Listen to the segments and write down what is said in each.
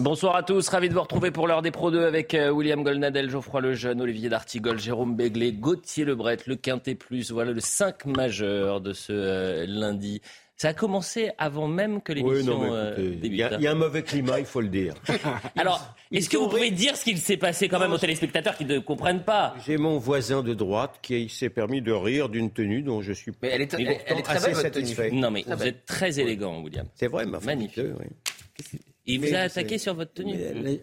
Bonsoir à tous, ravi de vous retrouver pour l'heure des Pro 2 avec euh, William Golnadel, Geoffroy Lejeune, Olivier D'Artigol, Jérôme Béglé, Gauthier Lebret, le Quintet Plus. Voilà le 5 majeur de ce euh, lundi. Ça a commencé avant même que l'émission Oui, euh, débute. il y, a- hein. il y a un mauvais climat, il faut le dire. Alors, est-ce que vous pouvez dire ce qu'il s'est passé quand même aux téléspectateurs qui ne comprennent pas J'ai mon voisin de droite qui s'est permis de rire d'une tenue dont je suis Mais elle est, Mais elle, elle est très assez belle, votre tenue. satisfait. Non mais vous belle. êtes très élégant, William. C'est vrai, ma Magnifique. oui. Il vous a attaqué sur votre tenue. Mais est-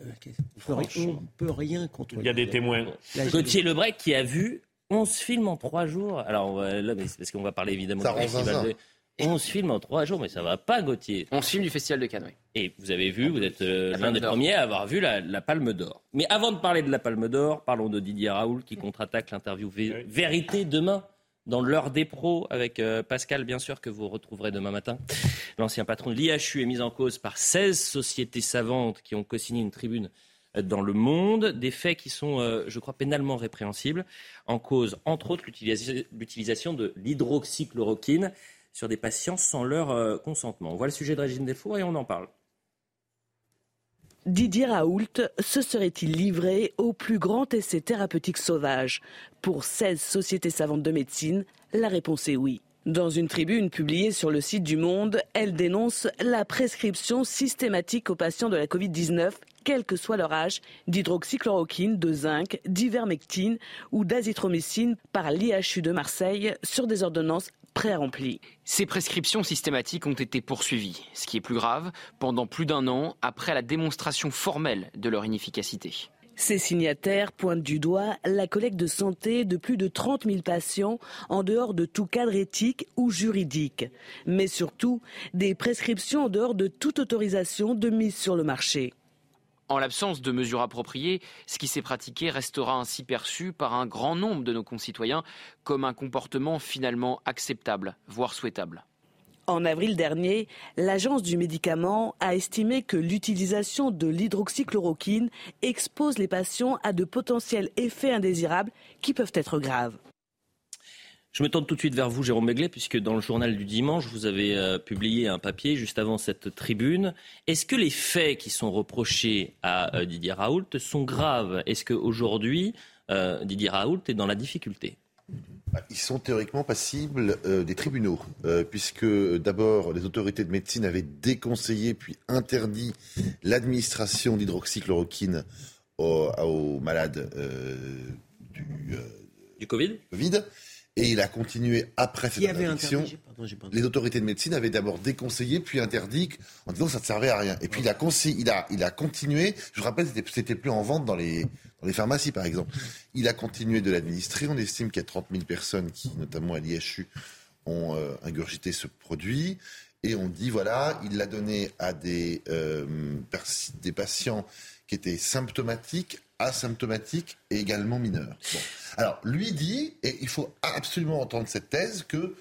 on peut rien- on peut rien contre Il y a des témoins. Gauthier Lebret qui a vu 11 films en 3 jours. Alors là, mais c'est parce qu'on va parler évidemment Ça du festival de... 11 films en 3 jours, mais ça va pas, Gauthier. On filme du Festival de Cannes, oui. Et vous avez vu, vous êtes euh, l'un des premiers à avoir vu la, la Palme d'Or. Mais avant de parler de la Palme d'Or, parlons de Didier Raoult qui contre-attaque l'interview Vé- Vérité demain dans l'heure des pros avec euh, Pascal, bien sûr, que vous retrouverez demain matin. L'ancien patron de l'IHU est mis en cause par 16 sociétés savantes qui ont co-signé une tribune euh, dans le monde, des faits qui sont, euh, je crois, pénalement répréhensibles, en cause, entre autres, l'utilisation- de l'hydroxychloroquine sur des patients sans leur consentement. On voit le sujet de Régine Delfour et on en parle. Didier Raoult se serait-il livré au plus grand essai thérapeutique sauvage? Pour 16 sociétés savantes de médecine, la réponse est oui. Dans une tribune publiée sur le site du Monde, elle dénonce la prescription systématique aux patients de la Covid-19, quel que soit leur âge, d'hydroxychloroquine, de zinc, d'ivermectine ou d'azithromycine par l'IHU de Marseille sur des ordonnances pré-remplies. Ces prescriptions systématiques ont été poursuivies. Ce qui est plus grave, pendant plus d'un an après la démonstration formelle de leur inefficacité. Ces signataires pointent du doigt la collecte de santé de plus de 30 000 patients en dehors de tout cadre éthique ou juridique, mais surtout des prescriptions en dehors de toute autorisation de mise sur le marché. En l'absence de mesures appropriées, ce qui s'est pratiqué restera ainsi perçu par un grand nombre de nos concitoyens comme un comportement finalement acceptable, voire souhaitable. En avril dernier, l'Agence du médicament a estimé que l'utilisation de l'hydroxychloroquine expose les patients à de potentiels effets indésirables qui peuvent être graves. Je me tourne tout de suite vers vous, Jérôme Beglet, puisque dans le journal du dimanche, vous avez euh, publié un papier juste avant cette tribune. Est-ce que les faits qui sont reprochés à euh, Didier Raoult sont graves? Est-ce qu'aujourd'hui, euh, Didier Raoult est dans la difficulté? Bah, Ils sont théoriquement passibles euh, des tribunaux, puisque d'abord les autorités de médecine avaient déconseillé puis interdit l'administration d'hydroxychloroquine aux, aux malades du Du Covid? Covid. Et il a continué après cette interdiction. interdit pardon. Les autorités de médecine avaient d'abord déconseillé, puis interdit, en disant que ça ne servait à rien. Et puis il a, consi- il a, il a continué, je vous rappelle, c'était, plus en vente dans les, dans les pharmacies par exemple. Il a continué de l'administrer. On estime qu'il y a 30 000 personnes qui, notamment à l'IHU, ont euh, ingurgité ce produit. Et on dit, voilà, il l'a donné à des, euh, des patients qui étaient symptomatiques, asymptomatiques et également mineurs. Bon. Alors, lui dit, et il faut absolument entendre cette thèse, que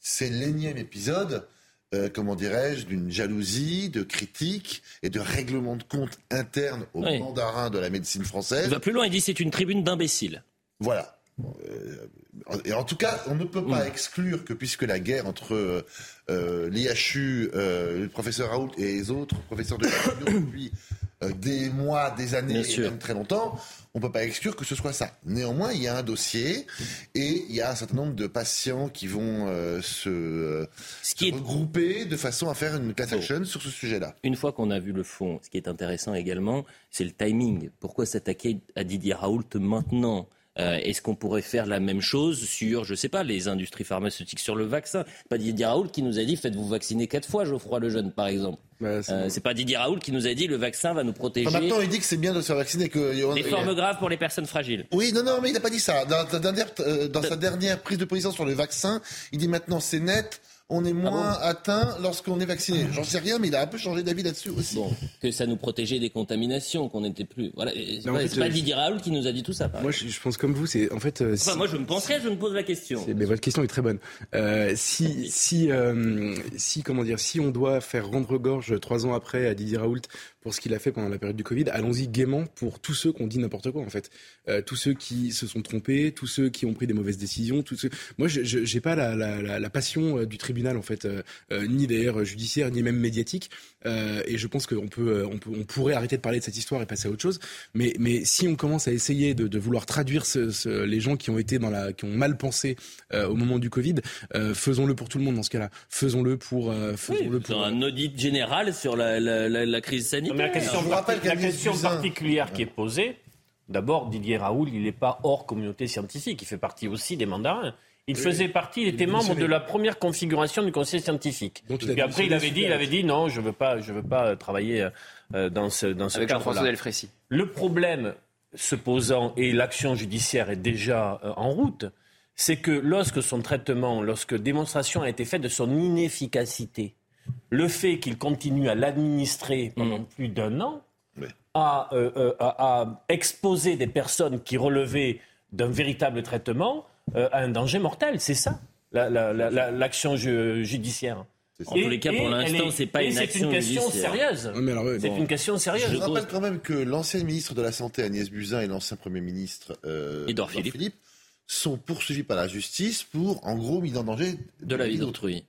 c'est l'énième épisode, euh, comment dirais-je, d'une jalousie, de critique et de règlement de compte interne au Oui. mandarin de la médecine Il française. va plus loin, il dit c'est une tribune d'imbéciles. Voilà. Euh, et en tout cas, on ne peut pas exclure que puisque la guerre entre euh, l'IHU, le professeur Raoult et les autres professeurs de l'IHU depuis des mois, des années, et même très longtemps, on ne peut pas exclure que ce soit ça. Néanmoins, il y a un dossier et il y a un certain nombre de patients qui vont euh, se, euh, Ce qui est regrouper de façon à faire une class Bon. action sur ce sujet-là. Une fois qu'on a vu le fond, ce qui est intéressant également, c'est le timing. Pourquoi s'attaquer à Didier Raoult maintenant? Euh, Est-ce qu'on pourrait faire la même chose sur, je sais pas, les industries pharmaceutiques, sur le vaccin? Pas Didier Raoult qui nous a dit faites-vous vacciner quatre fois, Geoffroy Lejeune, par exemple. Bah, c'est Euh, pas Didier Raoult qui nous a dit le vaccin va nous protéger Enfin, maintenant, il dit que c'est bien de se faire vacciner. Que, des formes graves pour les personnes fragiles. Oui, non, non, mais il n'a pas dit ça. Dans, euh, dans sa dernière prise de position sur le vaccin, il dit maintenant c'est net. On est Ah moins atteint lorsqu'on est vacciné. J'en sais rien, mais il a un peu changé d'avis là-dessus aussi. Bon, que ça nous protégeait des contaminations, qu'on n'était plus. Voilà. C'est pas, fait, c'est pas je- Didier Raoul qui nous a dit tout ça. par Moi, je, je pense comme vous. C'est en fait. euh, Enfin, si- moi, je me penserais, je me pose la question. Mais votre question est très bonne. Euh, si, si, euh, si, comment dire, si on doit faire rendre gorge trois ans après à Didier Raoult pour ce qu'il a fait pendant la période du Covid, allons-y gaiement pour tous ceux qui ont dit n'importe quoi en fait, Euh, tous ceux qui se sont trompés, tous ceux qui ont pris des mauvaises décisions, tous ceux. Moi, je j'ai pas la, la, la, la passion euh, du tribunal en fait, euh, euh, ni d'ailleurs judiciaire, ni même médiatique. Euh, et je pense qu'on peut, on peut, on pourrait arrêter de parler de cette histoire et passer à autre chose. Mais, mais si on commence à essayer de, de vouloir traduire ce, ce- les gens qui ont été dans la, qui ont mal pensé euh, au moment du Covid, euh, faisons-le pour tout le monde dans ce cas-là. Faisons-le pour, euh, faisons-le Oui, pour. un audit général sur la, la, la, la crise sanitaire. Mais la question, Je rappelle la question particulière qui est posée, d'abord, Didier Raoul, il n'est pas hors communauté scientifique, il fait partie aussi des mandarins. Il faisait partie, il était membre de la première configuration du conseil scientifique. Donc, il a Puis après, il avait dit, il avait dit non, je veux pas, je veux pas travailler euh, dans ce dans ce Avec cadre-là. Delfrécy. Le problème se posant, et l'action judiciaire est déjà euh, en route, c'est que lorsque son traitement, lorsque démonstration a été faite de son inefficacité, le fait qu'il continue à l'administrer pendant plus d'un an Oui. a, euh, euh, a- a exposé des personnes qui relevaient d'un véritable traitement euh, à un danger mortel. C'est ça, la- la- la- la- l'action ju- judiciaire. En tous les cas, pour l'instant, c'est pas une c'est action une question judiciaire. sérieuse. C'est bon. une question sérieuse. Je Je rappelle quand même que l'ancienne ministre de la Santé, Agnès Buzyn, et l'ancien Premier ministre, euh, Édouard Philippe. sont poursuivis par la justice pour, en gros, mise en danger De la vie d'autrui.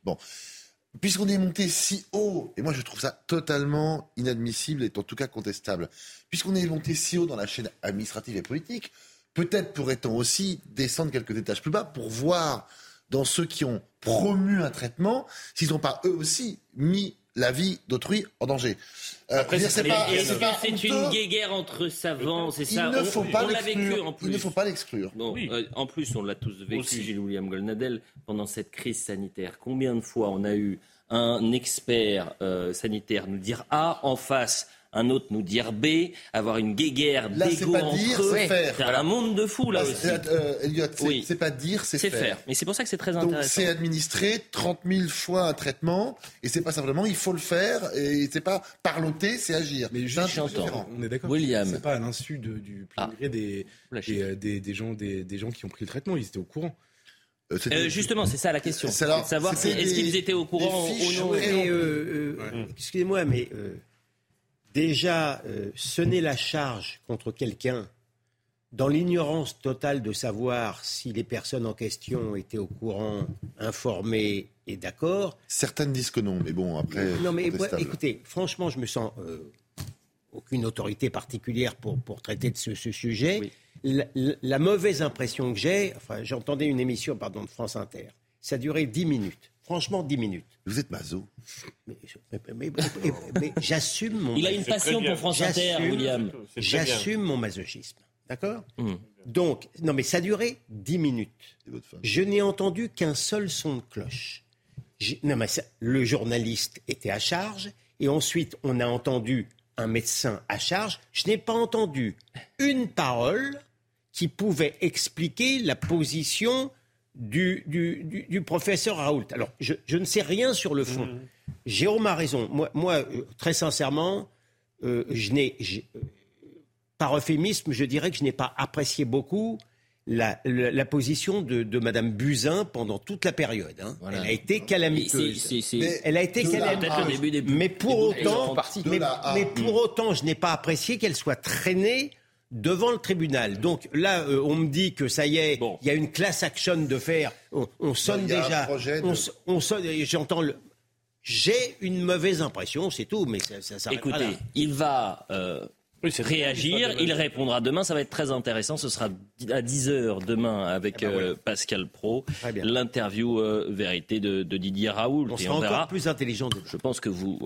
Puisqu'on est monté si haut, et moi je trouve ça totalement inadmissible et en tout cas contestable, puisqu'on est monté si haut dans la chaîne administrative et politique, peut-être pourrait-on aussi descendre quelques étages plus bas pour voir dans ceux qui ont promu un traitement s'ils n'ont pas eux aussi mis la vie d'autrui en danger. Euh, c'est une guéguerre entre savants C'est Il ça ne On- faut on pas l'a vécu en l'exclure. plus. Il ne faut pas l'exclure. Bon, Oui. euh, en plus, on l'a tous vécu, Aussi. Gilles William Golnadel, pendant cette crise sanitaire. Combien de fois on a eu un expert euh, sanitaire nous dire A en face, un autre nous dire B, avoir une guéguerre c'est d'égo pas entre dire, eux. c'est faire. C'est un monde de fous là aussi. Euh, euh, Elliot, c'est Oui. c'est pas dire, c'est C'est faire. faire. Mais c'est pour ça que c'est très Donc intéressant. c'est administrer 30 000 fois un traitement et c'est pas simplement il faut le faire et c'est pas parloter, c'est agir. Mais C'est un juste, j'entends. différent. on est d'accord. William. C'est pas à l'insu de- du plein Ah. des, des, euh, des, des gens, des, des gens qui ont pris le traitement. Ils étaient au courant. Euh, justement, c'est ça la question. C'est C'est de savoir si, est-ce qu'ils étaient au courant ou non. euh, Excusez-moi, mais euh, déjà, euh, sonner la charge contre quelqu'un dans l'ignorance totale de savoir si les personnes en question étaient au courant, informées et d'accord. Certaines disent que non, mais bon après. Non, mais écoutez, franchement, je me sens euh, aucune autorité particulière pour, pour traiter de ce, ce sujet. Oui. La, la- la mauvaise impression que j'ai, enfin, j'entendais une émission pardon, de France Inter. Ça durait 10 minutes. Franchement, 10 minutes. Vous êtes maso. Mais, mais- mais- mais- mais j'assume mon, Il a une passion pour France Inter, J'assume. William. J'assume mon masochisme. D'accord Mmh. Donc, non, mais ça durait 10 minutes. Je n'ai entendu qu'un seul son de cloche. Non, mais ça- le journaliste était à charge, et ensuite on a entendu un médecin à charge. Je n'ai pas entendu une parole qui pouvait expliquer la position du, du, du- du professeur Raoult. Alors, je, je ne sais rien sur le fond. Jérôme a raison. Moi, moi euh, très sincèrement, euh, je n'ai, j'ai- euh, par euphémisme, je dirais que je n'ai pas apprécié beaucoup la, la- la position de, de Madame Buzyn pendant toute la période. hein. Voilà. Elle a été calamiteuse. c'est- c'est- Mais- Elle a été calamiteuse. Pour autant, mais pour autant, je n'ai pas apprécié qu'elle soit traînée devant le tribunal. Donc là, euh, on me dit que ça y est, il Bon. y a une class action de faire. On, on sonne il y a un déjà. de- On, on sonne. J'entends le. J'ai une mauvaise impression, c'est tout, mais ça, ça s'arrêtera Écoutez, là. il va euh, Oui, réagir, il répondra demain, ça va être très intéressant, ce sera à 10h demain avec Eh ben euh, Pascal Pro, l'interview euh, vérité de, de Didier Raoult. On et sera on verra. encore plus intelligent demain. Je pense que vous,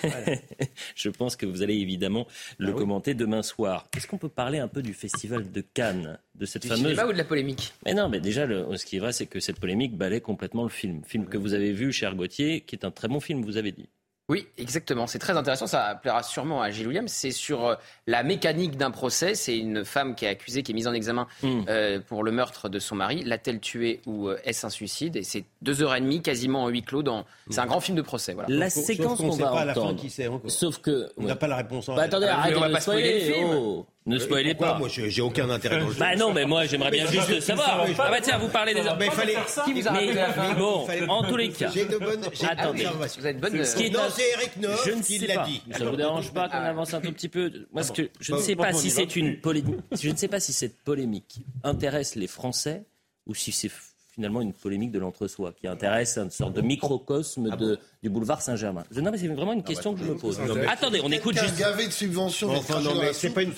je pense que vous allez évidemment le Ah oui. commenter demain soir. Est-ce qu'on peut parler un peu du festival de Cannes, de cette Du fameuse cinéma ou de la polémique? Mais non, mais déjà, le- ce qui est vrai, c'est que cette polémique balaie complètement le film. Film que vous avez vu, cher Gauthier, qui est un très bon film, vous avez dit. Oui, exactement. C'est très intéressant. Ça plaira sûrement à Gilles Williams. C'est sur euh, la mécanique d'un procès. C'est une femme qui est accusée, qui est mise en examen Hmm. euh, pour le meurtre de son mari. L'a-t-elle tué ou euh, est-ce un suicide? Et c'est deux heures et demie, quasiment en huis clos. Dans... C'est un grand film de procès. Voilà. La Sauf séquence qu'on sait va pas à la fin qui c'est encore. Sauf que. On n'a pas la réponse en Bah, attendez, Ah, arrêtez on va de pas spoiler le film. oh. Ne spoilez Pourquoi pas. Moi, j'ai aucun intérêt dans le jeu. Bah non, mais moi j'aimerais bien juste savoir. Ah bah tiens, vous parlez des. Mais il fallait. Qui vous a Mais bon, fallait- en tous les cas. J'ai de bonnes j'ai de Attendez. Vous êtes bonne. Ce qui est Non, c'est Eric Noff Je ne qui sais l'a pas. dit. Ça vous dérange pas qu'on Ah. avance un tout petit peu? Moi, ce que je ne sais pas si c'est une polémique. Je ne sais pas si cette polémique intéresse les Français ou si c'est finalement une polémique de l'entre-soi qui intéresse une sorte de microcosme de, du boulevard Saint-Germain. Je- Non, mais c'est vraiment une question que je me pose. Non, mais- Attendez, on écoute juste. gavé de subventions. Enfin, non, mais c'est pas une-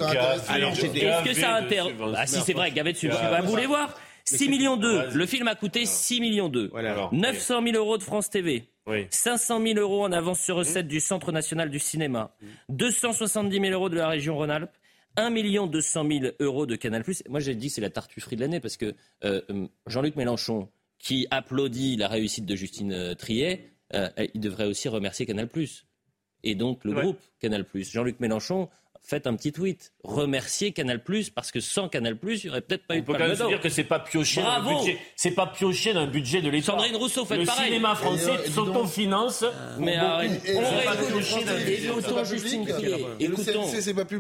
Alors, Est-ce que ça intéresse. Ah si c'est vrai, gavé de subventions. Bah, vous voulez voir 6 millions 2. Vas-y. Le film a coûté 6 millions 2. Voilà. Alors, 900 000 euros de France TV. Oui. 500 000 euros en avance sur recette du Centre national du cinéma, 270 000 euros de la région Rhône-Alpes, 1 200 000 euros de Canal+. Moi, j'ai dit que c'est la tartufferie de l'année parce que euh, euh, Jean-Luc Mélenchon, qui applaudit la réussite de Justine euh, Triet, euh, il devrait aussi remercier Canal+. Et donc le Ouais. groupe Canal+. Jean-Luc Mélenchon, faites un petit tweet. Remerciez Canal+, parce que sans Canal+, il n'y aurait peut-être pas eu On de peut quand Palme même se d'Or. dire que c'est pas pioché dans le Bravo. budget. C'est pas pioché dans le budget de l'État. Sandrine Rousseau, faites le pareil. cinéma français Et, euh, dis donc. s'autofinance. Mais arrête. On écoutons Justine le Écoutons.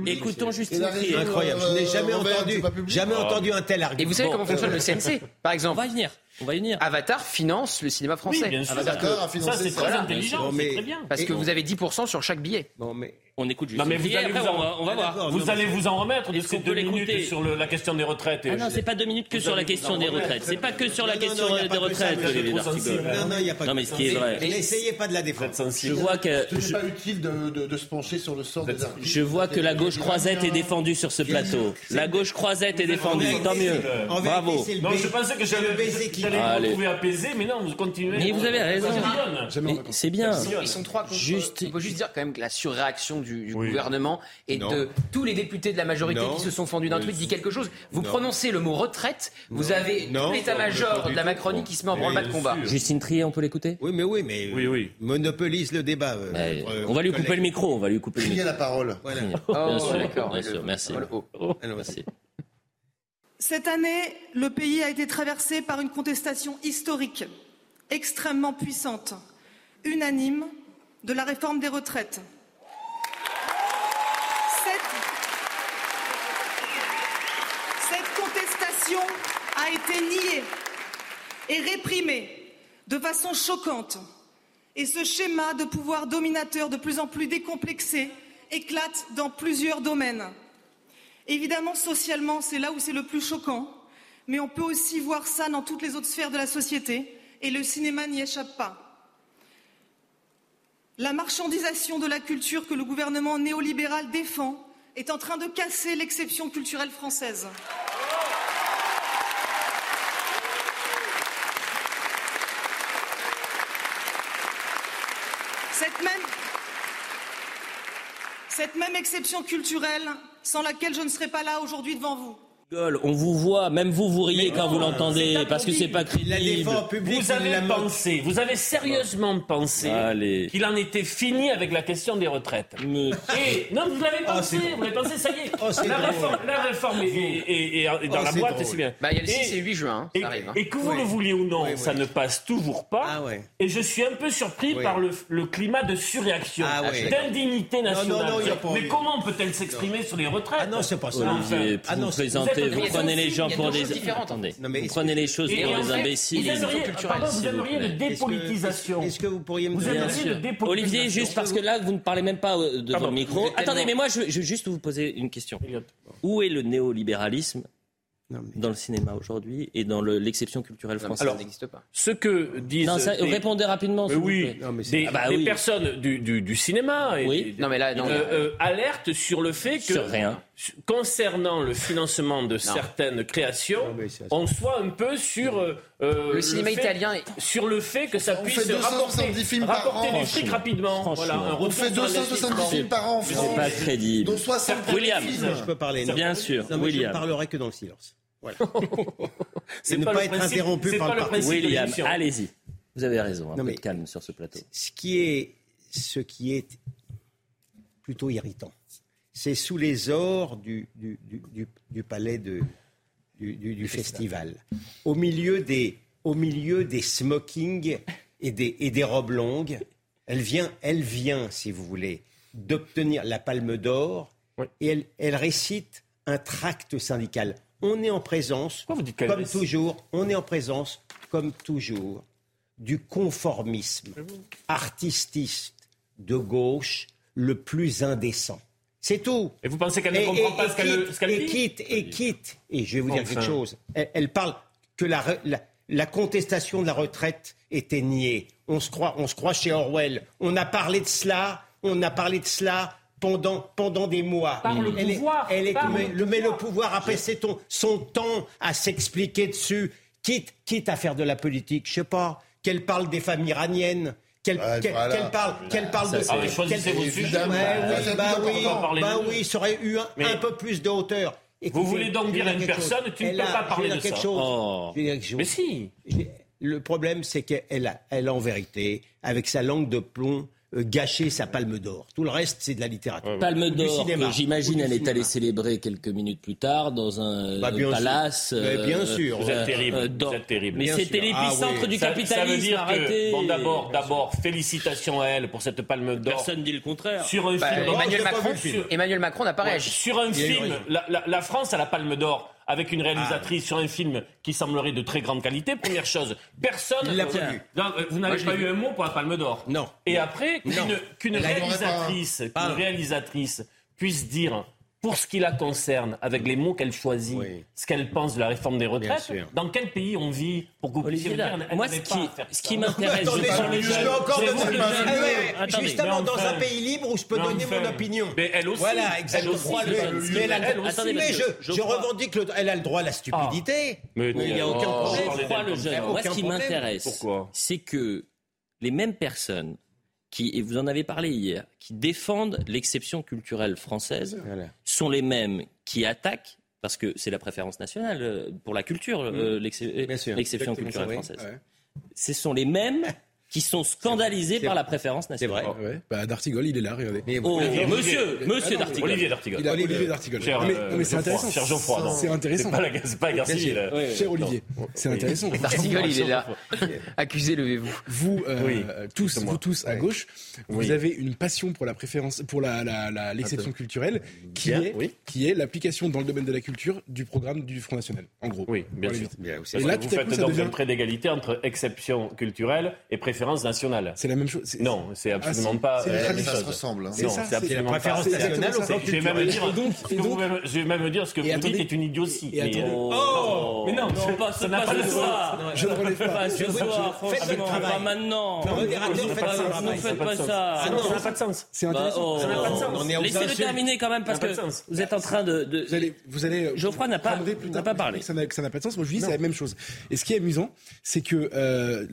Écoutons Justine Incroyable. Je n'ai jamais Euh, Robert, entendu, jamais Ah. entendu un tel argument. Et vous savez comment fonctionne le CNC Par On exemple, va y venir. On va y venir. Avatar finance le cinéma français. Oui, bien sûr. Avatar a Ça, financé c'est ça. très Voilà. intelligent. C'est très bien. Parce Et que on- vous avez 10% sur chaque billet. Bon, mais On écoute Non, Justine mais vous allez vous on en- va, on va voir. Vous allez vous en remettre de ces deux minutes sur le- la question des retraites. Ah non, c'est pas deux minutes que Vous sur la question des retraites. C'est pas que sur la Non, question non, il y a des que retraites, non, non, il n'y a pas Non, mais ce qui est vrai. Et N'essayez pas de la défendre. Je vois que Ce n'est je, pas utile de, se pencher sur le sort des artistes. je vois que la gauche croisette est défendue sur ce plateau. La gauche croisette est défendue. Tant mieux. En vérité, Bravo. c'est le Non, je pensais que c'est Ah, allez. retrouver apaisé, mais non, vous continuez. Mais vous avez raison. C'est bien. Ils sont trois contre. Juste- Il faut juste dire quand même que la surréaction du, du Oui. gouvernement et Non. de tous les députés de la majorité Non. qui se sont fendus d'un truc dit quelque chose. Vous Non. prononcez le mot retraite, vous avez l'état-major de la Macronie qui se met en branle-bas de combat. Justine Trier, on peut l'écouter? Oui, mais oui, mais Oui, oui. monopolise le débat. euh, euh, On va lui couper le micro. On va lui couper le micro. la parole. Voilà. Bien Oh, sûr, d'accord. bien sûr. Merci. Alors, Merci. Cette année, le pays a été traversé par une contestation historique, extrêmement puissante, unanime, de la réforme des retraites. Cette, contestation a été niée et réprimée de façon choquante. Et ce schéma de pouvoir dominateur de plus en plus décomplexé éclate dans plusieurs domaines. Évidemment, socialement, c'est là où c'est le plus choquant, mais on peut aussi voir ça dans toutes les autres sphères de la société, et le cinéma n'y échappe pas. La marchandisation de la culture que le gouvernement néolibéral défend est en train de casser l'exception culturelle française. Cette même, cette même exception culturelle sans laquelle je ne serais pas là aujourd'hui devant vous. Gueule, On vous voit, même vous, vous riez quand vous l'entendez, parce que c'est pas crédible. défend en public. Vous avez pensé, vous avez sérieusement pensé qu'il en était fini avec la question des retraites. Et non, vous l'avez Oh, pensé, vous l'avez pensé, ça y est. Oh, la, réforme, la réforme est, est- est- est dans Oh, la boîte, c'est bien. Bah, il y a le 6 Et- et 8 juin, hein, Et, ça arrive. hein. et que vous Oui. le vouliez ou non, Oui, oui. ça ne passe toujours pas. Ah ouais. Et je suis un peu surpris Oui. par le, le climat de surréaction, Ah ouais. d'indignité nationale. Mais comment peut-elle s'exprimer sur les retraites Ah non, c'est pas ça. Ah non, vous vous prenez les gens pour des... Attendez, vous prenez les choses Et pour des imbéciles. Vous aimeriez, que- dépolitisation. Est-ce que vous pourriez me dire. Olivier, juste parce que là, vous ne parlez même pas euh, devant le micro. Attendez, mais moi, je, veux juste vous poser une question. Où est le néolibéralisme Non, mais- dans le cinéma aujourd'hui et dans le- l'exception culturelle française ça n'existe pas. Ce que disent. Non, ça- des- répondez rapidement, Mais oui. Non, mais des, Ah bah des oui. personnes du, du, du cinéma et Oui. des- Non, mais là, non. euh, euh, alertent sur le fait que Sur rien. Concernant le financement de certaines créations, Non, c'est- on soit un peu sur euh, euh, Le cinéma fait- italien est- sur le fait que ça On puisse fait 270 rapporter, films par rapporter an. du fric rapidement. Voilà, un On fait sur 270 investissement. films par an en C'est France, pas crédible. dont 60 William. Je peux parler. non. Bien sûr, Non, mais je William. ne parlerai que dans le silence. Voilà. C'est Et ne pas pas le être principe- interrompu c'est par le le de William, allez-y. Vous avez raison, un Non, peu mais- de calme sur ce plateau. Ce qui est, ce qui est plutôt irritant. C'est sous les ors du, du, du, du- du palais de, du, festival, au milieu des, au milieu des smokings et des, et des robes longues. Elle vient, elle vient, si vous voulez, d'obtenir la palme d'or et elle, elle récite un tract syndical. On est en présence, comme toujours, on est en présence, comme toujours, du conformisme artististe de gauche le plus indécent. C'est tout. Et vous pensez qu'elle ne comprend pas ce qu'elle- quitte- ce qu'elle et dit quitte, et quitte, et je vais vous dire quelque chose. Elle, elle parle que la, re- la, la contestation de la retraite était niée. On se croit, on se croit chez Orwell. On a parlé de cela, on a parlé de cela pendant, pendant des mois. Par le elle est- pouvoir, elle est, par mais, le le, mais le pouvoir a passé ton- son temps à s'expliquer dessus, quitte, quitte à faire de la politique. Je sais pas, qu'elle parle des femmes iraniennes. Qu'elle Ouais, qu'elle- voilà. qu'elle parle, qu'elle parle Ça, de. c'est- Ah, mais choisissez vos Ouais, sujets. oui, Évidemment. bah oui, va parler bah oui, ça aurait eu un, Mais- un peu plus de hauteur. Vous voulez donc dire à une quelque chose. personne, tu ne peux a- pas parler de quelque ça. chose. Oh. Chose. Mais si. Le problème, c'est qu'elle a, elle a en vérité, avec sa langue de plomb, euh, gâché sa palme d'or. Tout le reste, c'est de la littérature. Palme d'or, cinéma. que j'imagine elle est allée célébrer quelques minutes plus tard dans un Bah, euh, bien sûr. palace. Mais bien euh, sûr. Vous êtes euh, terrible. euh, vous dans- êtes terrible. Mais c'était. Ah l'épicentre oui. du Ça- capitalisme. Ça veut dire arrêtez. que, bon, d'abord, d'abord, félicitations à elle pour cette palme d'or. Personne dit le contraire. Sur un Bah, film. Emmanuel, Macron, film. Emmanuel Macron n'a pas Ouais, réagi. Sur un film, raison. la, la- la France a la palme d'or avec une réalisatrice sur un film qui semblerait de très grande qualité. Première chose, personne. Il l'a pas vu. Euh, vous n'avez pas eu un mot pour la palme d'or. Non. Et après, qu'une réalisatrice, qu'une Pardon. réalisatrice puisse dire. Pour ce qui la concerne, avec les mots qu'elle choisit, Oui. ce qu'elle pense de la réforme des retraites, dans quel pays on vit pour que vous puissiez dire, moi, ce qui, ce qui m'intéresse, Attendez, je- je, je- encore Ah Attendez, justement dans un pays libre où je peux donner mon opinion. Mais elle aussi. Voilà, Elle exactement. Mais- je, revendique le, elle a le droit à la stupidité. Mais il n'y a aucun problème. Moi, ce qui m'intéresse, c'est que les mêmes personnes qui, et vous en avez parlé hier, qui défendent l'exception culturelle française, sont les mêmes qui attaquent, parce que c'est la préférence nationale euh, pour la culture, euh, Mmh. Sûr. l'exception culturelle française. Ouais. Ce sont les mêmes qui sont scandalisés C'est par vrai. la préférence C'est nationale. vrai. Ah ouais. Bah, D'Artigol, il est là, regardez. Mais Oh, Olivier- monsieur, monsieur Ah d'Artigol. Olivier d'Artigol. Olivier d'Artigol. Mais, euh, mais c'est Geoffroy, intéressant. cher Geoffroy, non. C'est intéressant. C'est pas la, c'est pas oui. Cher Olivier, c'est intéressant. D'Artigol, il est là. Accusé, levez-vous. Vous, euh, Oui, tous, c'est vous tous à gauche, vous Oui. avez une passion pour la préférence, pour la, la- la- l'exception culturelle, qui Bien, est, oui. qui est l'application dans le domaine de la culture du programme du Front National, en gros. Oui, bien sûr. Et là, vous faites donc un trait d'égalité entre exception culturelle et préférence nationale. C'est la même chose. Non, c'est absolument Ah, pas c'est euh, la même. Ça se chose. ressemble. hein. C'est Non, ça, c'est absolument la préférence pas. nationale ça. Je vais même dire, donc- ce que vous donc- même- je vais même dire ce que vous attendez- dites est une idiotie. et mais, euh, Oh Mais non, non, pas, ça n'a pas de soir. Je ne relève pas. Pas ce soir, Faites votre franchement, travail. pas maintenant. Ne faites pas- ne Ça ça. Ah non, ça n'a pas de sens. C'est Bah, intéressant. oh. Ça n'a pas de sens. Laissez-le terminer quand même parce Ça que vous êtes en train de. Vous allez, vous allez. Geoffroy n'a pas- parlé. ça n'a, ça pas de sens. Moi, je dis, c'est la même chose. Et ce qui est amusant, c'est que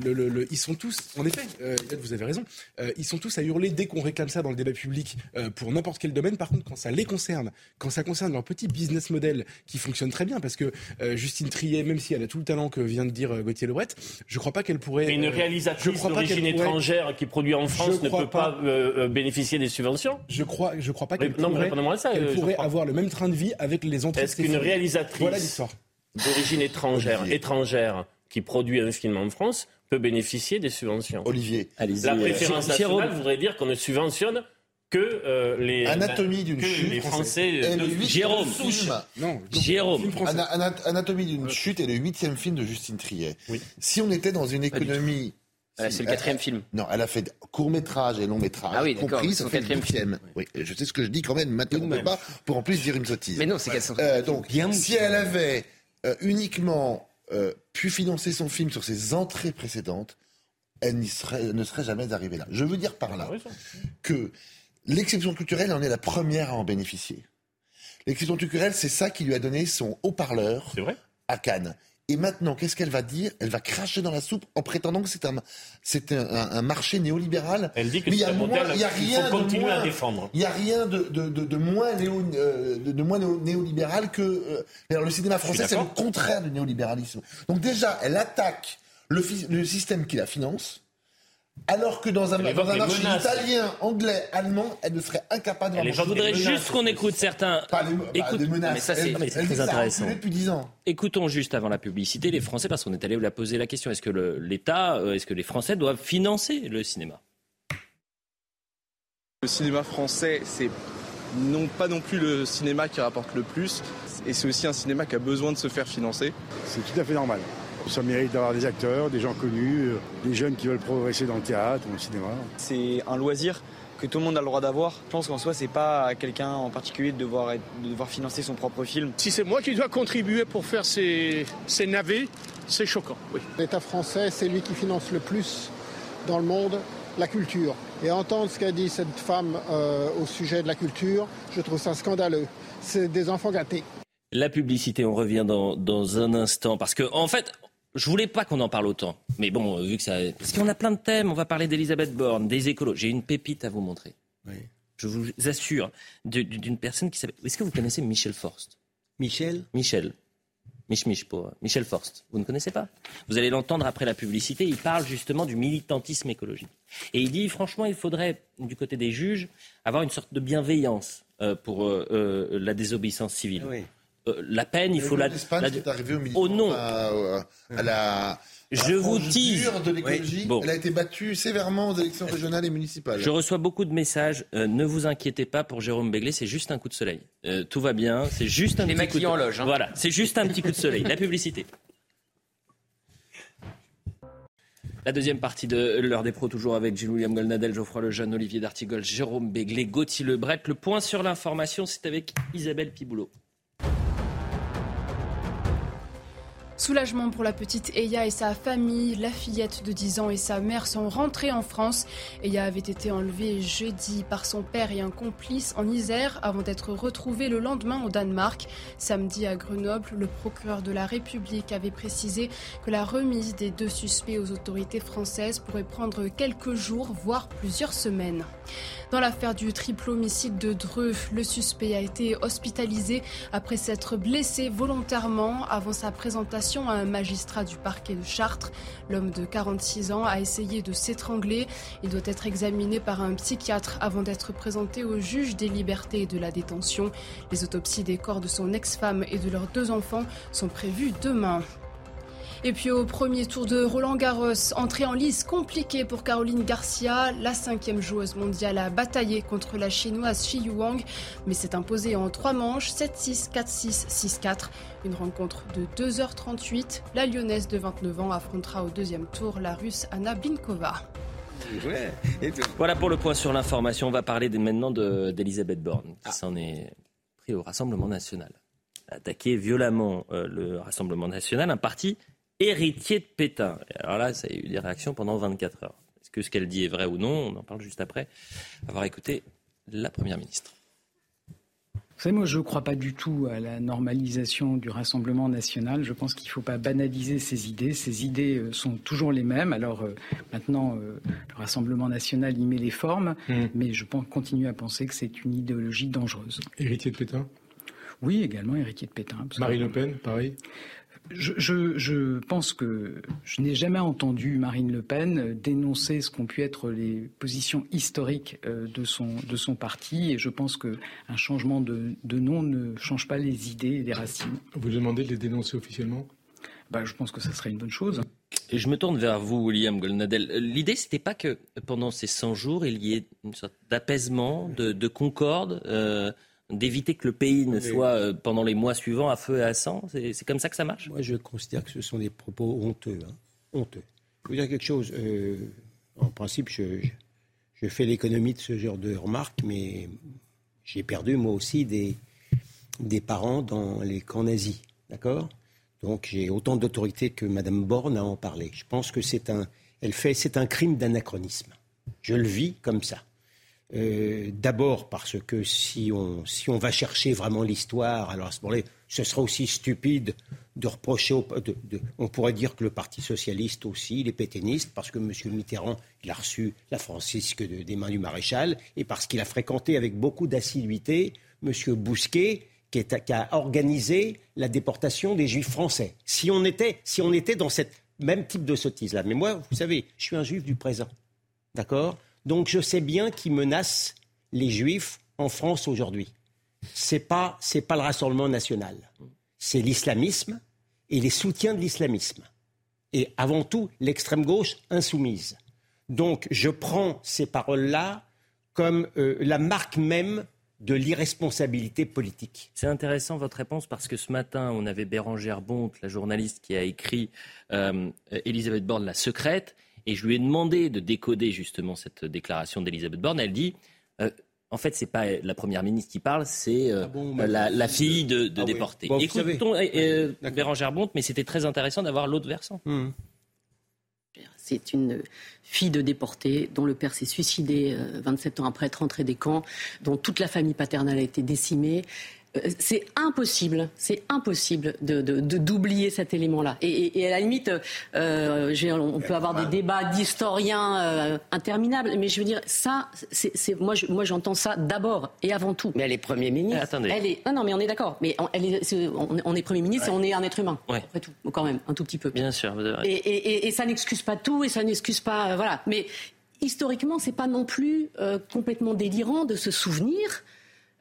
le, le- le- ils sont tous, en effet, euh, vous avez raison, euh, ils sont tous à hurler dès qu'on réclame ça dans le débat public euh, pour n'importe quel domaine. Par contre, quand ça les concerne, quand ça concerne leur petit business model qui fonctionne très bien, parce que Justine Triet, même si elle a tout le talent que vient de dire Gauthier Lebret, je crois pas qu'elle pourrait. Mais une réalisatrice d'origine pourrait- étrangère qui produit en France ne peut pas, bénéficier des subventions Je crois, je crois pas qu'elle pourrait, pourrait avoir le même train de vie avec les entrées. Est-ce qu'une réalisatrice Voilà d'origine étrangère, étrangère qui produit un film en France peut bénéficier des subventions Olivier. La euh, préférence Jérôme. nationale voudrait dire qu'on ne subventionne que euh, les Anatomie d'une chute les Français Et de le huitième Jérôme. film- Non. Jérôme. film français. Ana- Ana- Anatomie d'une chute est le huitième film de Justine Triet. Oui. Si on était dans une économie. Euh, si, C'est le quatrième film. Non, elle a fait court métrage et long métrage. Ah oui, compris, ça son fait le quatrième huitième. Oui, je sais ce que je dis quand même. M'interrompez pas pour en plus dire une sottise. Mais non, c'est. Euh, donc, si elle avait euh, uniquement euh, pu financer son film sur ses entrées précédentes, elle ne serait jamais arrivée là. Je veux dire par là que l'exception culturelle en est la première à en bénéficier. L'exception culturelle, c'est ça qui lui a donné son haut-parleur à Cannes. Et maintenant, qu'est-ce qu'elle va dire? Elle va cracher dans la soupe en prétendant que c'est un, c'est un, un- un marché néolibéral. Elle dit que il y c'est a un moins- modèle il y a qu'il rien faut de continuer à défendre. Il n'y a rien de, de, de, de moins, néo, euh, de, de moins néo- néolibéral que. euh, alors, le cinéma français, c'est le contraire du néolibéralisme. Donc, déjà, elle attaque le, le système qui la finance. Alors que dans un, dans un marché menaces. italien, anglais, allemand, elle ne serait incapable de Je voudrais juste qu'on écoute certains. Pas les, bah, Écoute- des menaces. mais ça, c'est- très intéressant. reculé depuis 10 ans. Écoutons juste avant la publicité les Français, parce qu'on est allé la poser la question est-ce que l'État, euh, est-ce que les Français doivent financer le cinéma? Le cinéma français, c'est non pas non plus le cinéma qui rapporte le plus, et c'est aussi un cinéma qui a besoin de se faire financer. C'est tout à fait normal. Ça mérite d'avoir des acteurs, des gens connus, euh, des jeunes qui veulent progresser dans le théâtre, dans le cinéma. C'est un loisir que tout le monde a le droit d'avoir. Je pense qu'en soi, c'est pas à quelqu'un en particulier de devoir, être- de devoir financer son propre film. Si c'est moi qui dois contribuer pour faire ces, ces navets, c'est choquant, oui. L'État français, c'est lui qui finance le plus dans le monde la culture. Et entendre ce qu'a dit cette femme euh, au sujet de la culture, je trouve ça scandaleux. C'est des enfants gâtés. La publicité, on revient dans, dans un instant, parce que en fait, je voulais pas qu'on en parle autant. Mais bon, vu que ça, parce qu'on a plein de thèmes, on va parler d'Elisabeth Borne, des écolos. J'ai une pépite à vous montrer. Je vous assure, d'une personne qui s'appelle. Est-ce que vous connaissez Michel Forst? Michel? Michel. Mich Mich pour Michel Forst. Vous ne connaissez pas? Vous allez l'entendre après la publicité. Il parle justement du militantisme écologique. Et il dit, franchement, il faudrait, du côté des juges, avoir une sorte de bienveillance euh, pour euh, euh, la désobéissance civile. Euh, la peine, il faut la. Arrivé au nom. à, euh, à la. Je la vous tease. de l'écologie. Oui. Bon. Elle a été battue sévèrement aux élections régionales et municipales. Je reçois beaucoup de messages. Euh, ne vous inquiétez pas pour Jérôme Béglé, c'est juste un coup de soleil. Euh, tout va bien, c'est juste un Les petit coup de... maquillants en loge, hein. Voilà, c'est juste un petit coup de soleil. La publicité. La deuxième partie de l'heure des pros, toujours avec Gilles-William Golnadel, Geoffroy Lejeune, Olivier D'Artigol, Jérôme Béglé, Gauthier Lebret. Le point sur l'information, c'est avec Isabelle Piboulot. Soulagement pour la petite Eya et sa famille. La fillette de 10 ans et sa mère sont rentrées en France. Eya avait été enlevée jeudi par son père et un complice en Isère avant d'être retrouvée le lendemain au Danemark. Samedi à Grenoble, le procureur de la République avait précisé que la remise des deux suspects aux autorités françaises pourrait prendre quelques jours, voire plusieurs semaines. Dans l'affaire du triple homicide de Dreux, le suspect a été hospitalisé après s'être blessé volontairement avant sa présentation à un magistrat du parquet de Chartres. L'homme de 46 ans a essayé de s'étrangler. Il doit être examiné par un psychiatre avant d'être présenté au juge des libertés et de la détention. Les autopsies des corps de son ex-femme et de leurs deux enfants sont prévues demain. Et puis au premier tour de Roland Garros, entrée en lice compliquée pour Caroline Garcia. La cinquième joueuse mondiale a bataillé contre la chinoise Shi Yuang, mais s'est imposée en trois manches, 7-6, 4-6, 6-4. Une rencontre de 2h38. La lyonnaise de 29 ans affrontera au deuxième tour la russe Anna Blinkova. Voilà pour le point sur l'information. On va parler maintenant de- d'Elisabeth Borne, Ah. qui s'en est pris au Rassemblement national. Attaqué violemment euh, le Rassemblement national, un parti héritier de Pétain. Alors là, ça a eu des réactions pendant 24 heures. Est-ce que ce qu'elle dit est vrai ou non On en parle juste après avoir écouté la Première ministre. Vous savez, moi, je ne crois pas du tout à la normalisation du Rassemblement national. Je pense qu'il ne faut pas banaliser ces idées. Ces idées euh, sont toujours les mêmes. Alors euh, maintenant, euh, le Rassemblement national y met les formes, mais je pense- continue à penser que c'est une idéologie dangereuse. Héritier de Pétain? Oui, également héritier de Pétain. absolument. Marine Le Pen, pareil? Je, je- je pense que je n'ai jamais entendu Marine Le Pen dénoncer ce qu'ont pu être les positions historiques euh, de son, de son parti, et je pense qu'un changement de, de nom ne change pas les idées et les racines. Vous demandez de les dénoncer officiellement? Bah, Je pense que ça serait une bonne chose. Et je me tourne vers vous, William Golnadel. L'idée, c'était pas que pendant ces 100 jours, il y ait une sorte d'apaisement, de, de concorde, euh, d'éviter que le pays ne soit, euh, pendant les mois suivants, à feu et à sang. C'est comme ça que ça marche? Moi, je considère que ce sont des propos honteux. hein. Honteux. Je veux dire quelque chose. euh, en principe, je, je- je fais l'économie de ce genre de remarques, mais j'ai perdu moi aussi des, des parents dans les camps nazis. D'accord? Donc j'ai autant d'autorité que Madame Borne à en parler. Je pense que c'est un, elle fait, c'est un crime d'anachronisme. Je le vis comme ça. Euh, D'abord parce que si on, si on va chercher vraiment l'histoire, alors à ce moment-là, ce sera aussi stupide de reprocher, au- de- on pourrait dire que le Parti socialiste aussi, les pétainistes, parce que M. Mitterrand, il a reçu la Francisque de- des mains du maréchal, et parce qu'il a fréquenté avec beaucoup d'assiduité M. Bousquet, qui, est- a organisé la déportation des Juifs français. Si on était, si on était dans cette même type de sottise-là, mais moi, vous savez, je suis un Juif du présent. D'accord? Donc je sais bien qui menace les juifs en France aujourd'hui. C'est pas pas le Rassemblement national. C'est l'islamisme et les soutiens de l'islamisme. Et avant tout l'extrême gauche insoumise. Donc je prends ces paroles-là comme euh, la marque même de l'irresponsabilité politique. C'est intéressant votre réponse parce que ce matin, on avait Bérangère Bonte, la journaliste qui a écrit euh, Elisabeth Borne, la secrète, et je lui ai demandé de décoder justement cette déclaration d'Elisabeth Borne. Elle dit euh, en fait, c'est pas la première ministre qui parle, c'est euh, Ah la, la fille de, de Ah oui. déportés. Bon, vous Écoutons savez. euh, Bérangère Bonte, mais c'était très intéressant d'avoir l'autre versant. Hmm. C'est une fille de déportée dont le père s'est suicidé euh, 27 ans après être rentré des camps, dont toute la famille paternelle a été décimée. Euh, C'est impossible, c'est impossible de, de- de- d'oublier cet élément-là. Et, et- et à la limite, euh, j'ai- on peut avoir des débats d'historiens euh, interminables, mais je veux dire, ça, c'est, c'est- moi, je- moi, j'entends ça d'abord et avant tout. Mais elle est Premier ministre. Attendez. Elle est, non, non, mais on est d'accord. Mais on, elle est- c'est- on, on est Premier ministre et on est un être humain, Ouais. après tout, quand même, un tout petit peu. Bien sûr, vous avez raison. Et, et- et- et ça n'excuse pas tout, et ça n'excuse pas, euh, voilà. Mais historiquement, c'est pas non plus euh, complètement délirant de se souvenir.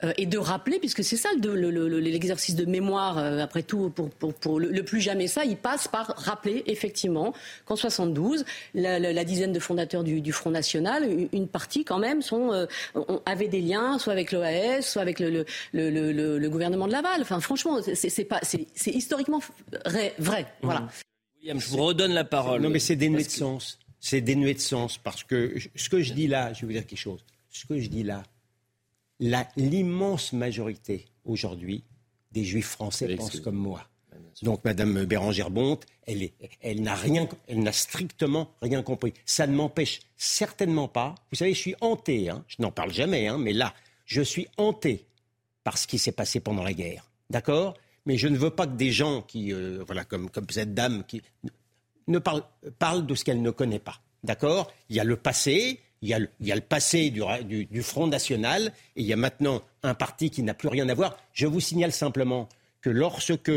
Euh, et de rappeler, puisque c'est ça le- le- le- l'exercice de mémoire, euh, après tout, pour, pour- pour le, le plus jamais ça, il passe par rappeler effectivement qu'en 72, la, la- la dizaine de fondateurs du, du Front National, une, partie quand même, sont, euh, ont- avaient des liens, soit avec l'OAS, soit avec le, le- le- le- le- le gouvernement de Laval. Enfin, franchement, c'est- historiquement vrai. vrai voilà. William, je vous redonne la parole. Non, mais c'est dénué de sens. C'est dénué de sens parce que je- ce que je dis là, je vais vous dire quelque chose. Ce que je dis là, l'immense majorité aujourd'hui des juifs français pensent comme moi. Donc Madame Bérangère Bonte, elle, n'a rien, elle n'a strictement rien compris. Ça ne m'empêche certainement pas. Vous savez, je suis hanté. hein, je n'en parle jamais, hein, mais là, je suis hanté par ce qui s'est passé pendant la guerre. D'accord? Mais je ne veux pas que des gens qui, euh, voilà, comme, comme cette dame, qui ne parlent, parlent de ce qu'elle ne connaît pas. D'accord? Il y a le passé, il y a le, il y a le passé du, ra- du- du Front National, et il y a maintenant un parti qui n'a plus rien à voir. Je vous signale simplement que lorsque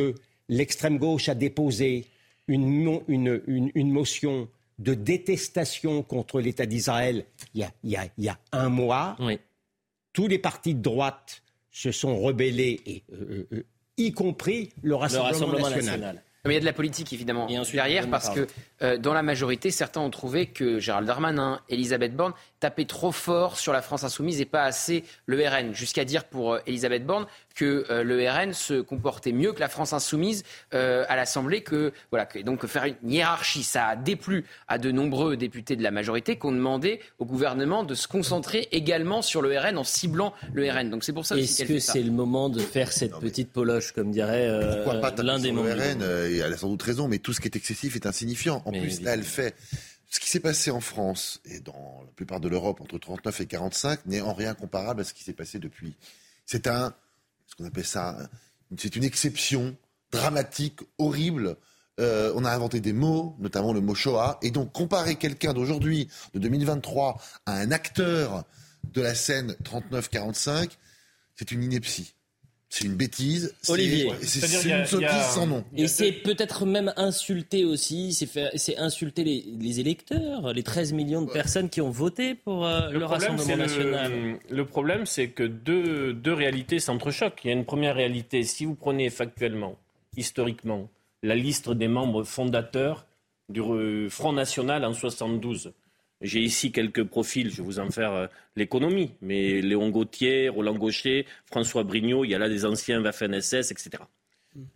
l'extrême gauche a déposé une, mo- une- une- une motion de détestation contre l'État d'Israël il y a, il y a- il y a un mois, tous les partis de droite se sont rebellés, et, euh, euh, y compris le Rassemblement, Rassemblement national. national. Mais il y a de la politique évidemment. Derrière parce que euh, dans la majorité, certains ont trouvé que Gérald Darmanin, Elisabeth Borne tapaient trop fort sur la France insoumise et pas assez le RN, jusqu'à dire pour euh, Elisabeth Borne que euh, le RN se comportait mieux que la France insoumise euh, à l'Assemblée, que voilà, que, donc faire une hiérarchie, ça a déplu à de nombreux députés de la majorité qui ont demandé au gouvernement de se concentrer également sur le RN en ciblant le RN. Donc c'est pour ça Est-ce que c'est le moment de faire cette petite poloche, comme dirait euh, Pourquoi pas taper l'un des membres RN euh, et Elle a sans doute raison, mais tout ce qui est excessif est insignifiant. En Mais plus, là, elle fait. Ce qui s'est passé en France et dans la plupart de l'Europe entre 39 et 45 n'est en rien comparable à ce qui s'est passé depuis. C'est un, ce qu'on appelle ça, c'est une exception dramatique, horrible. Euh, on a inventé des mots, notamment le mot Shoah, et donc comparer quelqu'un d'aujourd'hui, de 2023, à un acteur de la scène 39-45, c'est une ineptie. C'est une bêtise. c'est- Olivier. C'est une sottise sans nom. Et c'est peut-être même insulter aussi, c'est insulter les, les électeurs, les 13 millions de personnes qui ont voté pour euh, le, problème, Rassemblement national. Le, le problème, c'est que deux, deux réalités s'entrechoquent. Il y a une première réalité. Si vous prenez factuellement, historiquement, la liste des membres fondateurs du Front National en 72, j'ai ici quelques profils, je vais vous en faire euh, l'économie, mais Léon Gauthier, Roland Gaucher, François Brignot, il y a là des anciens Waffen-SS, etc.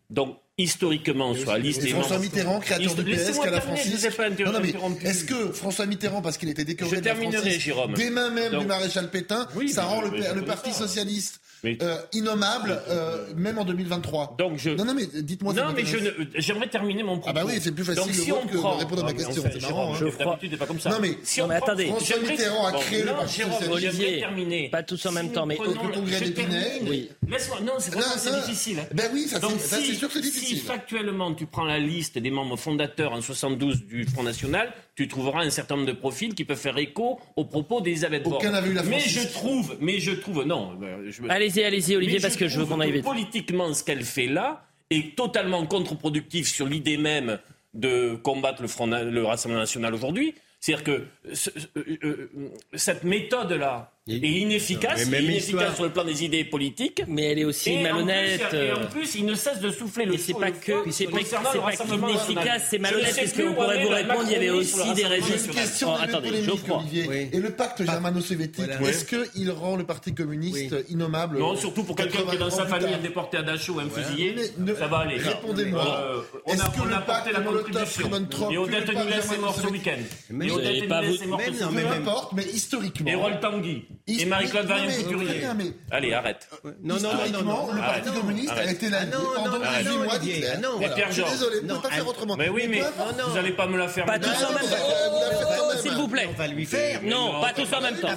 Donc, historiquement, sur la liste Et François Mitterrand, créateur de PS, qu'à la Francis. est-ce que François Mitterrand, parce qu'il était décoré Je de la terminerai, Francis, Jérôme. des mains même Donc- du maréchal Pétain, ça rend le, Parti ça. socialiste Mais- euh, innommable, euh, même en 2023. Donc je... Non, non, mais dites-moi. Non, mais je ne- j'aimerais terminer mon propos. Ah bah oui, c'est plus facile Donc, le si on que de prend... répondre à ma question, c'est Jérôme, marrant, hein. D'habitude, c'est pas comme ça. Non, mais- si Non, on mais prend- attendez, François Mitterrand a Bon, créé le Parti Jérôme, Olivier, terminer. pas tous en Si même temps, mais au congrès je d'Épinay, oui. Laisse-moi, non, c'est c'est difficile. Ben oui, ça, c'est sûr que c'est difficile. Si factuellement tu prends la liste des membres fondateurs en 72 du Front National, tu trouveras un certain nombre de profils qui peuvent faire écho aux propos d'Elisabeth Borne. Aucun n'a vu la Mais je trouve, mais je trouve, non. euh, je- Allez-y, allez-y, Olivier, mais parce que je veux qu'on aille vite. Politiquement, ce qu'elle fait là est totalement contre-productif sur l'idée même de combattre le, Front, le Rassemblement national aujourd'hui. C'est-à-dire que ce- euh, euh, cette méthode-là est inefficace, même inefficace histoire. sur le plan des idées politiques. Mais elle est aussi Et en malhonnête. plus, et en plus, il ne cesse de souffler le Mais c'est pas que- c'est pas- pas national. c'est malhonnête, Je ne sais parce plus qu'on où pourrait en est vous répondre, il y avait aussi des régions- Une question Oh, de attendez, polémique. Olivier. Oui. Et le pacte germano-soviétique, Voilà. est-ce qu'il rend le Parti communiste innommable? Non, surtout pour quelqu'un qui est dans sa 80 ans plus famille un déporté à Dachau ou un fusillé, ça va aller. Répondez-moi. Euh, on Est-ce a, que le apporté la pacte contribution. Et que Odette pacte Nunez est mort ce week-end. Mais Et vous Odette vous- est mort ce non, week-end. Peu importe, mais historiquement. Et Roll Tanguy. Et Marie-Claude mais- mais- Allez, arrête. Non, non, non, non, le Parti communiste a été non, pendant non, 18 non, mois d'Hitler. non. Et Voilà. Pierre Je suis Georges. désolé, vous ne Non, pouvez pas faire autrement. Mais oui, mais vous n'allez pas me la faire. Pas tous en même temps. S'il vous plaît. On va lui faire. Non, pas tous en même temps.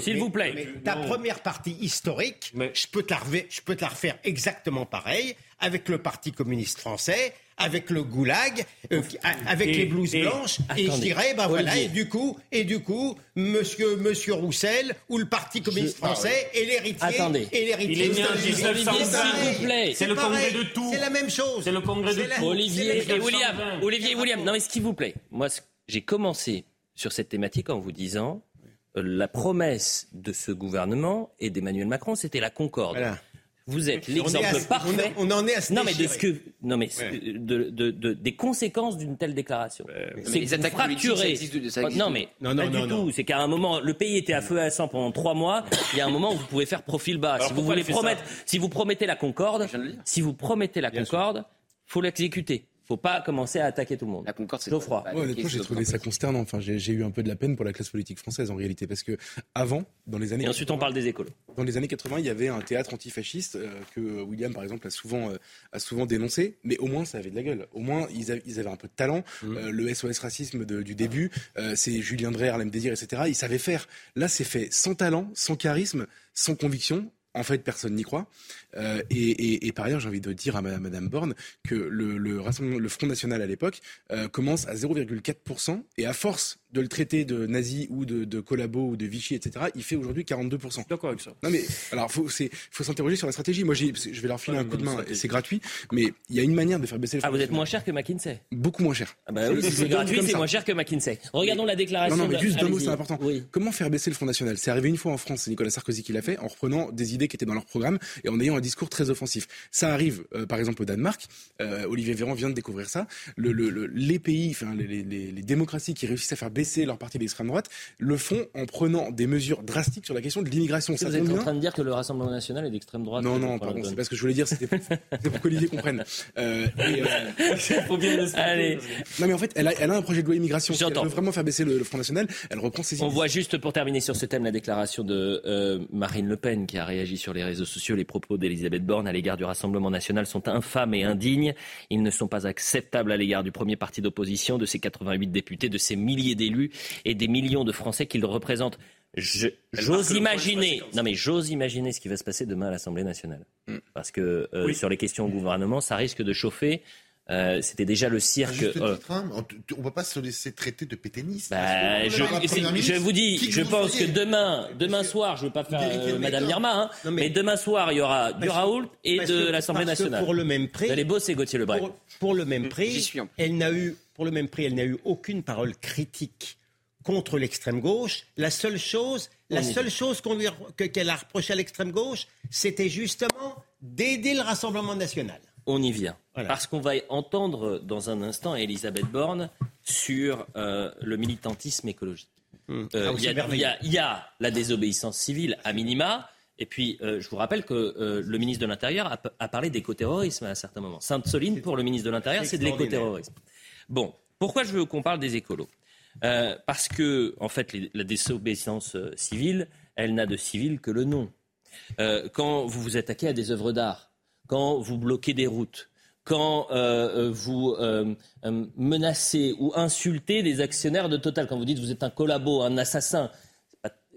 S'il vous plaît. Mais ta Non. première partie historique, Mais- je peux te la refaire exactement pareil, avec le Parti communiste français, avec le goulag, euh, avec Et- les blouses et- blanches, et je dirais, ben voilà, Olivier. et du coup, et du coup, monsieur, monsieur Roussel, ou le Parti communiste ah français, et l'héritier, Attendez. et l'héritier. Il est né en c'est 1920. pareil. S'il vous plaît. C'est le pareil. congrès de tout. C'est la même chose. C'est le congrès de tout. Olivier et William. 1920. Olivier et William. Non, mais s'il vous plaît. Moi, j'ai commencé sur cette thématique en vous disant euh, la promesse de ce gouvernement et d'Emmanuel Macron, c'était la concorde. Voilà. Vous êtes l'exemple parfait. On, on en est à se Non mais de ce que non mais de, de- de- des conséquences d'une telle déclaration. mais c'est les attaques existe. Non mais Non, non, pas non, du non. tout. C'est qu'à un moment le pays était à feu et à sang pendant trois mois. Il y a un moment où vous pouvez faire profil bas. Alors si vous voulez promettre, si vous promettez la concorde, si vous promettez la concorde, faut l'exécuter. Faut pas commencer à attaquer tout le monde. La Concorde, c'est Geoffroy. pas- Ouais, honnêtement, j'ai trouvé ça consternant. Enfin, j'ai eu un peu de la peine pour la classe politique française en réalité, parce que avant, dans les années Et ensuite on parle des écolos. dans les années 80, il y avait un théâtre antifasciste euh, que William, par exemple, a souvent, euh, a souvent dénoncé, mais au moins ça avait de la gueule. Au moins ils, avaient- ils avaient un peu de talent. Euh, le SOS racisme de- du début, euh, c'est Julien Drey, Harlem Désir, etc. Ils savaient faire. Là, c'est fait sans talent, sans charisme, sans conviction. En fait, personne n'y croit. Euh, et, et- et par ailleurs, j'ai envie de dire à Madame, Madame Borne que le, le, Rassemblement- le Front National à l'époque euh, commence à 0,4% et à force de le traiter de nazi ou de, de collabo ou de Vichy, etc., il fait aujourd'hui 42%. D'accord avec ça. Non mais alors faut faut s'interroger sur la stratégie. Moi je vais leur filer un coup de main. C'est gratuit, mais il y a une manière de faire baisser le. Ah vous êtes Front moins cher que McKinsey. beaucoup moins cher. Ah bah oui, si Je c'est gratuit, c'est moins cher que McKinsey. Regardons la déclaration. Non, non, mais de- juste deux mots, c'est important. Oui. Comment faire baisser le Front National? C'est arrivé une fois en France, c'est Nicolas Sarkozy qui l'a fait, en reprenant des idées qui étaient dans leur programme et en ayant un discours très offensif. Ça arrive, euh, par exemple, au Danemark. Euh, Olivier Véran vient de découvrir ça. Le, le- le- les pays, enfin, les, les- les- les démocraties qui réussissent à faire baisser leur parti d'extrême droite, le font en prenant des mesures drastiques sur la question de l'immigration. Ça vous êtes en train de dire que le Rassemblement national est d'extrême droite Non, non, pour pardon, c'est pas ce que je voulais dire, c'était c'est pour qu'Olivier comprenne. Euh, et, euh, Faut bien le Allez. non mais en fait, elle a, elle a un projet de loi immigration. Si elle J'entends. veut vraiment faire baisser le, le Front National, elle reprend ses On idées. voit juste pour terminer sur ce thème la déclaration de euh, Marine Le Pen qui a réagi sur les réseaux sociaux. Les propos d'Elisabeth Borne à l'égard du Rassemblement national sont infâmes et indignes. Ils ne sont pas acceptables à l'égard du premier parti d'opposition, de ses 88 députés, de ses milliers d'élus et des millions de Français qu'il représente. Je- marque J'ose imaginer, non mais j'ose imaginer ce qui va se passer demain à l'Assemblée nationale, Mm. parce que euh, Oui. sur les questions au gouvernement, ça risque de chauffer. Euh, C'était déjà le cirque. euh, titre, hein, on ne peut pas se laisser traiter de péténiste. Bah, je, vous dis, je pense que demain, demain soir, je ne veux pas faire euh, Madame. Irma, hein, Non, mais... mais- demain soir, il y aura du Raoult et de l'Assemblée nationale. Pour le même prix, Vous allez bosser Gauthier Lebray. pour, pour le même prix, suis en plus. elle n'a eu, pour le même prix, elle n'a eu aucune parole critique contre l'extrême gauche. La seule chose, la seule chose qu'on lui, que- qu'elle a reproché à l'extrême gauche, c'était justement d'aider le Rassemblement national. On y vient. Voilà. Parce qu'on va entendre dans un instant Elisabeth Borne sur euh, le militantisme écologique. Euh, Il y, a- y y la désobéissance civile à minima. Et puis, euh, je vous rappelle que euh, le ministre de l'Intérieur a, a parlé d'écoterrorisme à un certain moment. Sainte-Soline, pour le ministre de l'Intérieur, c'est de l'écoterrorisme. Bon, pourquoi je veux qu'on parle des écolos? Parce que, en fait, les- la désobéissance civile, elle n'a de civil que le nom. Quand vous vous attaquez à des œuvres d'art, quand vous bloquez des routes, quand euh, euh, vous euh, euh, menacez ou insultez des actionnaires de Total, quand vous dites vous êtes un collabo, un assassin,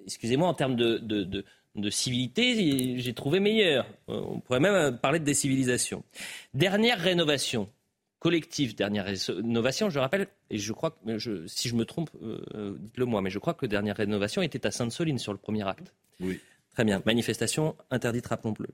excusez-moi, en termes de, de, de- de civilité, j'ai trouvé meilleur. On pourrait même parler de décivilisation. Dernière rénovation collective, dernière rénovation, je rappelle, et je crois que, je- si je me trompe, euh, dites-le moi, mais je crois que dernière rénovation était à Sainte-Soline sur le premier acte. Oui. Très bien. Manifestation interdite, rappelons-le.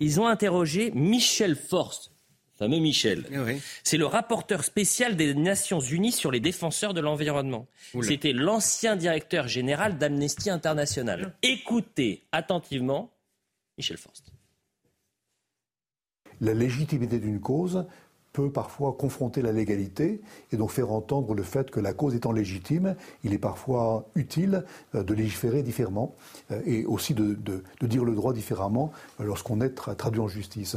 Ils ont interrogé Michel Forst. fameux Michel. Eh C'est le rapporteur spécial des Nations Unies sur les défenseurs de l'environnement. C'était l'ancien directeur général d'Amnesty International. Écoutez attentivement Michel Forst. La légitimité d'une cause parfois confronter la légalité et donc faire entendre le fait que la cause étant légitime, il est parfois utile euh, de légiférer différemment euh, et aussi de, dire le droit différemment euh, lorsqu'on est tra traduit en justice.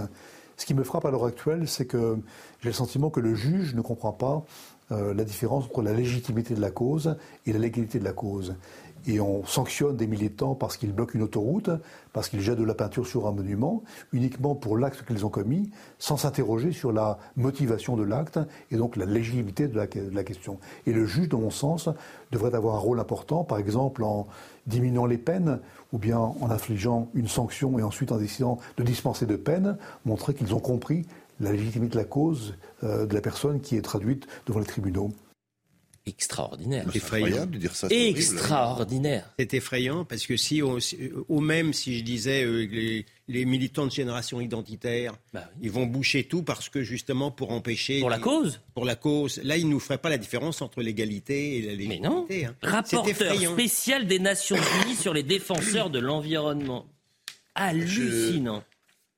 Ce qui me frappe à l'heure actuelle, c'est que j'ai le sentiment que le juge ne comprend pas la différence entre la légitimité de la cause et la légalité de la cause et on sanctionne des militants parce qu'ils bloquent une autoroute, parce qu'ils jettent de la peinture sur un monument, uniquement pour l'acte qu'ils ont commis, sans s'interroger sur la motivation de l'acte et donc la légitimité de la, question. Et le juge, dans mon sens, devrait avoir un rôle important, par exemple en diminuant les peines ou bien en infligeant une sanction et ensuite en décidant de dispenser de peine, montrer qu'ils ont compris la légitimité de la cause euh, de la personne qui est traduite devant les tribunaux extraordinaire. C'est effrayant de dire ça. Extraordinaire. C'est effrayant parce que si, au, au même si je disais euh, les, les, militants de génération identitaire, bah oui. ils vont boucher tout parce que justement pour empêcher. Pour la cause. Pour la cause. Là, ils nous feraient pas la différence entre l'égalité et la légitimité. Mais non. Hein. Rapporteur spécial des Nations Unies sur les défenseurs de l'environnement. Hallucinant. Je...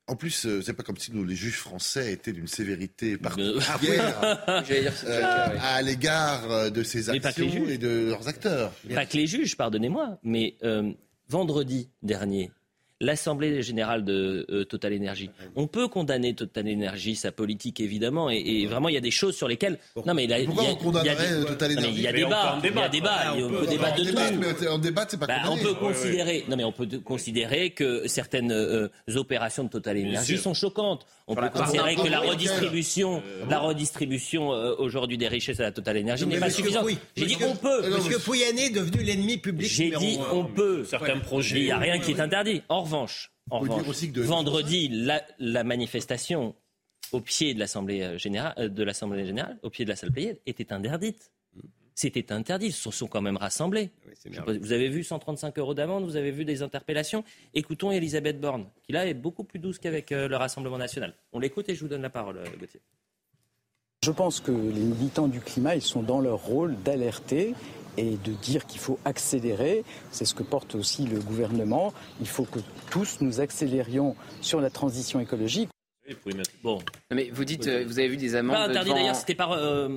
En plus, euh, c'est pas comme si nous, les juges français étaient d'une sévérité particulière euh, à l'égard euh, de ces actions et de leurs acteurs. Pas que les juges, pardonnez-moi, mais euh, vendredi dernier, l'Assemblée générale de euh, Total Energy. On peut condamner Total Energy, sa politique évidemment, et, et vraiment il y a des choses sur lesquelles. Non mais il a, Pourquoi il y a, on condamnerait Total Energy Il y a débat, il y a débat, on, peut débattre de tout. Mais en débat, c'est pas bah, on peut considérer, non mais on peut considérer que certaines euh, opérations de Total Energy sont choquantes. On peut considérer que la redistribution, euh, la redistribution euh, aujourd'hui des richesses à la Total Energy n'est pas suffisante. J'ai dit on peut. Parce que Pouyanné est devenu l'ennemi public. J'ai dit on peut. Certains projets. Il n'y a rien qui est interdit. En revanche, en revanche vendredi, la, la, manifestation au pied de l'Assemblée générale, de l'Assemblée générale, au pied de la salle Pléiade, était interdite. C'était interdit. Ils se sont quand même rassemblés. Oui, vous avez vu 135 euros d'amende, vous avez vu des interpellations. Écoutons Elisabeth Borne, qui là est beaucoup plus douce qu'avec euh, le Rassemblement national. On l'écoute et je vous donne la parole, euh, Gauthier. Je pense que les militants du climat, ils sont dans leur rôle d'alerter et de dire qu'il faut accélérer. C'est ce que porte aussi le gouvernement. Il faut que tous nous accélérions sur la transition écologique. Bon. Non mais vous dites, euh, vous avez vu des amendes. Pas interdit devant... d'ailleurs, c'était par. Euh,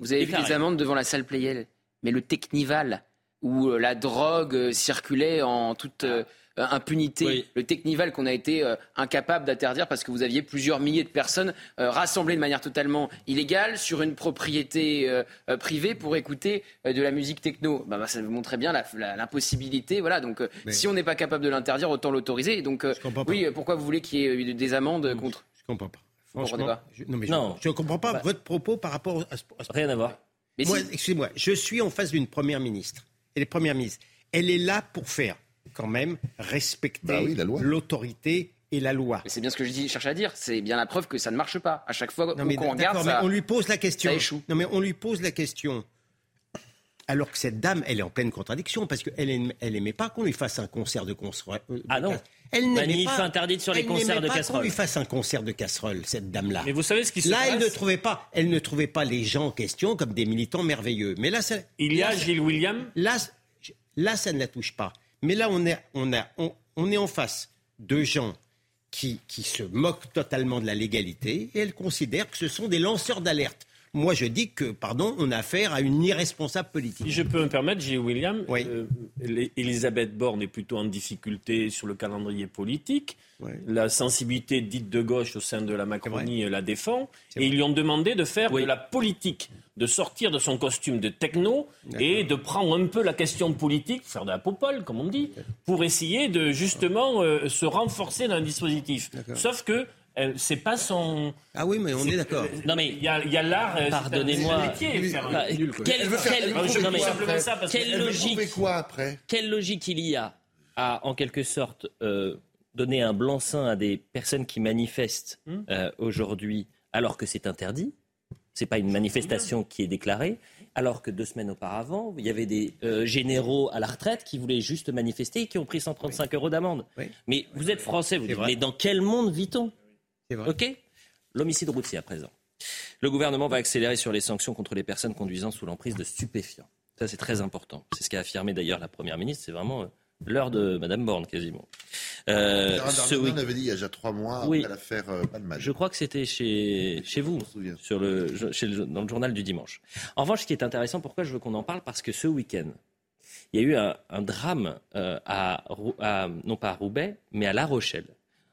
vous avez déclaré. vu des amendes devant la salle Playel. Mais le Technival, où euh, la drogue circulait en toute euh, impunité, oui. le Technival qu'on a été euh, incapable d'interdire parce que vous aviez plusieurs milliers de personnes rassemblées de manière totalement illégale sur une propriété privée pour écouter de la musique techno. Bah, bah, ça vous montrait bien l'impossibilité. Voilà, donc Mais... si on n'est pas capable de l'interdire, autant l'autoriser. Donc oui, pourquoi vous voulez qu'il y ait des amendes contre Je comprends pas. Franchement, je, non, mais non. je ne comprends pas bah, votre propos par rapport à ce, à ce Rien à voir. Moi, si... excusez-moi, je suis en face d'une première ministre. Et les premières ministres, elle est là pour faire quand même respecter bah oui, l'autorité et la loi. Mais c'est bien ce que je dis, cherche à dire. C'est bien la preuve que ça ne marche pas. À chaque fois qu'on regarde, ça, on lui pose la question. Ça échoue. Non, mais on lui pose la question. Alors que cette dame, elle est en pleine contradiction parce qu'elle n'aimait elle pas qu'on lui fasse un concert de casserole. Ah non. Elle n'aimait pas interdite sur les concerts de casserole. qu'on lui fasse un concert de casserole, cette dame-là. Mais vous savez ce qui se là, passe elle ne trouvait pas, elle ne trouvait pas les gens en question comme des militants merveilleux. Mais là, ça, il y a là, Gilles William. Là, là, ça ne la touche pas. Mais là, on est, on a, on, on est en face de gens qui, qui se moquent totalement de la légalité et elle considère que ce sont des lanceurs d'alerte. Moi, je dis que, pardon, on a affaire à une irresponsable politique. Si je peux me permettre, Gilles William, oui. euh, Elisabeth Borne est plutôt en difficulté sur le calendrier politique. Oui. La sensibilité dite de gauche au sein de la Macronie la défend. Et ils lui ont demandé de faire oui. de la politique, de sortir de son costume de techno et de prendre un peu la question politique, faire de la popole, comme on dit, pour essayer de justement euh, se renforcer dans un dispositif. Sauf que euh, c'est pas son. Ah oui, mais on est, est d'accord. Non mais il y a, y a l'art. Pardonnez-moi. Quelle, quelle logique quoi après Quelle logique il y a à, en quelque sorte, euh, donner un blanc-seing à des personnes qui manifestent Hmm. euh, aujourd'hui alors que c'est interdit? C'est pas une manifestation qui est déclarée. Alors que deux semaines auparavant, il y avait des euh, généraux à la retraite qui voulaient juste manifester et qui ont pris 135 oui. euros d'amende. Oui. Mais vous êtes français, vous dites, mais dans quel monde vit-on? C'est vrai. Ok L'homicide routier à présent. Le gouvernement va accélérer sur les sanctions contre les personnes conduisant sous l'emprise de stupéfiants. Ça, c'est très important. C'est ce qu'a affirmé d'ailleurs la Première ministre. C'est vraiment euh, l'heure de Madame Borne, quasiment. Euh, ce week... avait dit il y a déjà trois mois oui. après l'affaire euh, Palmade. Je crois que c'était chez, chez vous, sur le, chez le, dans le journal du dimanche. En revanche, ce qui est intéressant, pourquoi je veux qu'on en parle? Parce que ce week-end, il y a eu un, un drame euh, à, à, non pas à Roubaix, mais à La Rochelle.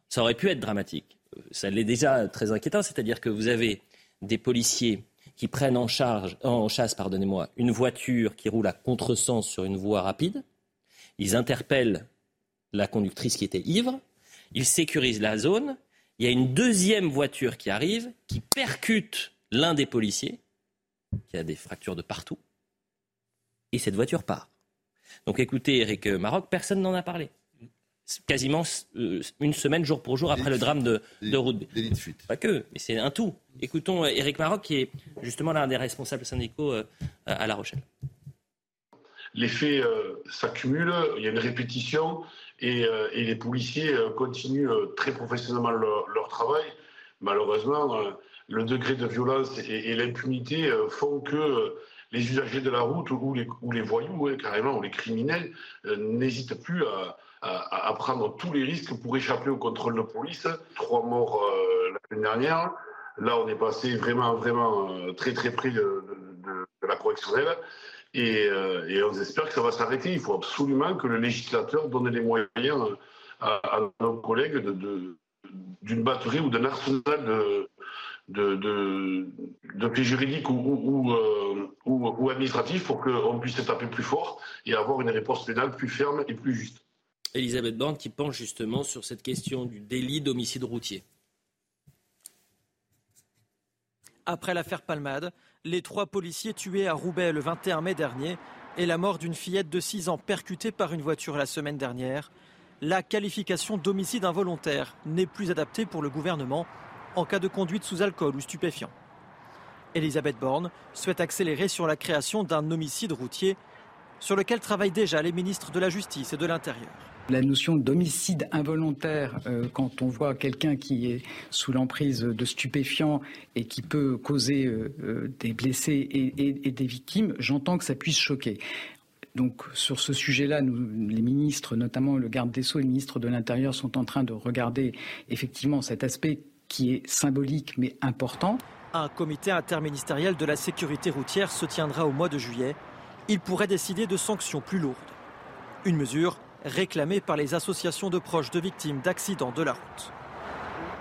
Ça aurait pu être dramatique. Ça l'est déjà très inquiétant, c'est-à-dire que vous avez des policiers qui prennent en, charge, en chasse pardonnez-moi, une voiture qui roule à contresens sur une voie rapide. Ils interpellent la conductrice qui était ivre. Ils sécurisent la zone. Il y a une deuxième voiture qui arrive, qui percute l'un des policiers, qui a des fractures de partout. Et cette voiture part. Donc écoutez, Eric Maroc, personne n'en a parlé quasiment euh, une semaine jour pour jour après le drame de, de route. de fuite. Pas que, mais c'est un tout. Écoutons Eric Maroc, qui est justement l'un des responsables syndicaux euh, à La Rochelle. Les faits euh, s'accumulent, il y a une répétition et, et les policiers continuent très professionnellement leur, leur travail. Malheureusement, le degré de violence et, et l'impunité font que les usagers de la route ou les, ou les voyous, carrément, ou les criminels, n'hésitent plus à, à, prendre tous les risques pour échapper au contrôle de police. Trois morts euh, la semaine dernière. Là, on est passé vraiment, vraiment euh, très, très près de, la correctionnelle. Et, euh, et, on espère que ça va s'arrêter. Il faut absolument que le législateur donne les moyens à, nos collègues d'une batterie ou d'un arsenal de, de, de, juridiques ou, ou, administratifs pour qu'on puisse taper plus fort et avoir une réponse pénale plus ferme et plus juste. Elisabeth Borne qui penche justement sur cette question du délit d'homicide routier. Après l'affaire Palmade, les trois policiers tués à Roubaix le 21 mai dernier et la mort d'une fillette de 6 ans percutée par une voiture la semaine dernière, la qualification d'homicide involontaire n'est plus adaptée pour le gouvernement en cas de conduite sous alcool ou stupéfiant. Elisabeth Borne souhaite accélérer sur la création d'un homicide routier sur lequel travaillent déjà les ministres de la Justice et de l'Intérieur. La notion d'homicide involontaire, euh, quand on voit quelqu'un qui est sous l'emprise de stupéfiants et qui peut causer euh, euh, des blessés et, des victimes, j'entends que ça puisse choquer. Donc sur ce sujet-là, les ministres, notamment le garde des Sceaux et le ministre de l'Intérieur, sont en train de regarder effectivement cet aspect qui est symbolique mais important. Un comité interministériel de la sécurité routière se tiendra au mois de juillet. Il pourrait décider de sanctions plus lourdes. Une mesure réclamée par les associations de proches de victimes d'accidents de la route.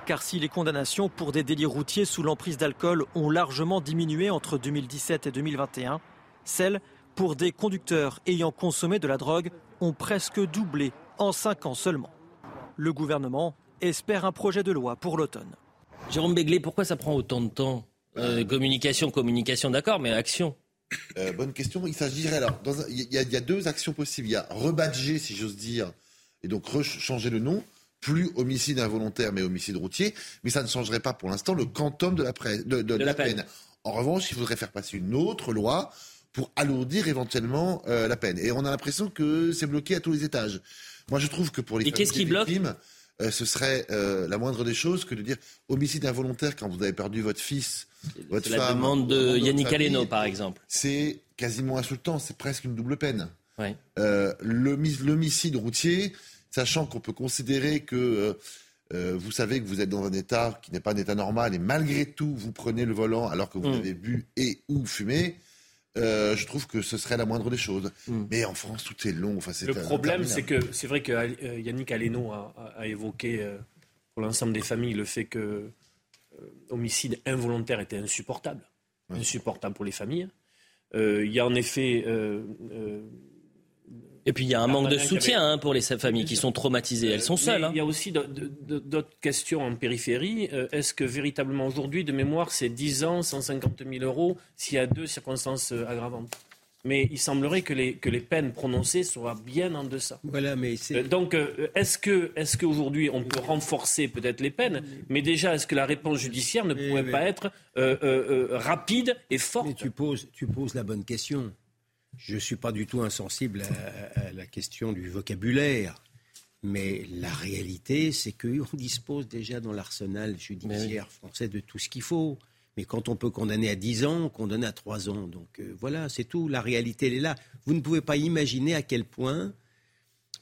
Car si les condamnations pour des délits routiers sous l'emprise d'alcool ont largement diminué entre 2017 et 2021, celles pour des conducteurs ayant consommé de la drogue ont presque doublé en cinq ans seulement. Le gouvernement espère un projet de loi pour l'automne. Jérôme Béglé, pourquoi ça prend autant de temps? Euh, Communication, communication, d'accord, mais action euh, bonne question. Il s'agirait alors, il y, a deux actions possibles. Il y a rebadger, si j'ose dire, et donc changer le nom, plus homicide involontaire, mais homicide routier. Mais ça ne changerait pas pour l'instant le quantum de la, de, la, peine. En revanche, il faudrait faire passer une autre loi pour alourdir éventuellement euh, la peine. Et on a l'impression que c'est bloqué à tous les étages. Moi, je trouve que pour les qui bloque euh, ce serait la moindre des choses que de dire homicide involontaire quand vous avez perdu votre fils votre la demande de Yannick Aleno, par exemple. C'est quasiment insultant, c'est presque une double peine. Euh, l'homicide routier, sachant qu'on peut considérer que euh, euh, vous savez que vous êtes dans un état qui n'est pas un état normal et malgré tout vous prenez le volant alors que vous mm. avez bu et ou fumé, je trouve que ce serait la moindre des choses. Mm. Mais en France, tout est long. Enfin, le problème, c'est que c'est vrai que Yannick Aleno a, a évoqué pour l'ensemble des familles le fait que euh, homicide involontaire était insupportable, insupportable pour les familles. Euh, il y a en effet euh, et puis il y a un manque de soutien hein, pour les familles qui sont traumatisées. Elles sont seules. Hein. Il y a aussi d'autres questions en périphérie. Est-ce que véritablement aujourd'hui, de mémoire, c'est 10 ans, 150 000 euros s'il y a deux circonstances aggravantes? Mais il semblerait que les, que les peines prononcées soient bien en deçà. Voilà, mais euh, donc, euh, est-ce que, est qu'aujourd'hui on peut renforcer peut-être les peines, mais déjà, est-ce que la réponse judiciaire ne pourrait pas être euh, rapide et forte mais tu poses, tu poses la bonne question. Je ne suis pas du tout insensible à, la question du vocabulaire. Mais la réalité, c'est qu'on dispose déjà dans l'arsenal judiciaire français de tout ce qu'il faut. Mais quand on peut condamner à 10 ans, on condamne à 3 ans. Donc euh, voilà, c'est tout. La réalité, elle est là. Vous ne pouvez pas imaginer à quel point,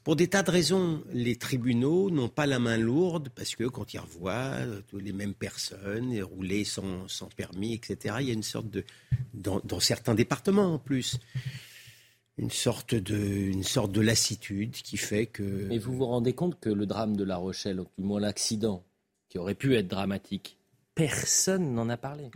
pour des tas de raisons, les tribunaux n'ont pas la main lourde parce que quand ils revoient euh, les mêmes personnes rouler sans, permis, etc., il y a une sorte de. dans, dans certains départements en plus une sorte de, une sorte de lassitude qui fait que. Mais vous vous rendez compte que le drame de La Rochelle, ou du moins l'accident, qui aurait pu être dramatique, personne n'en a parlé.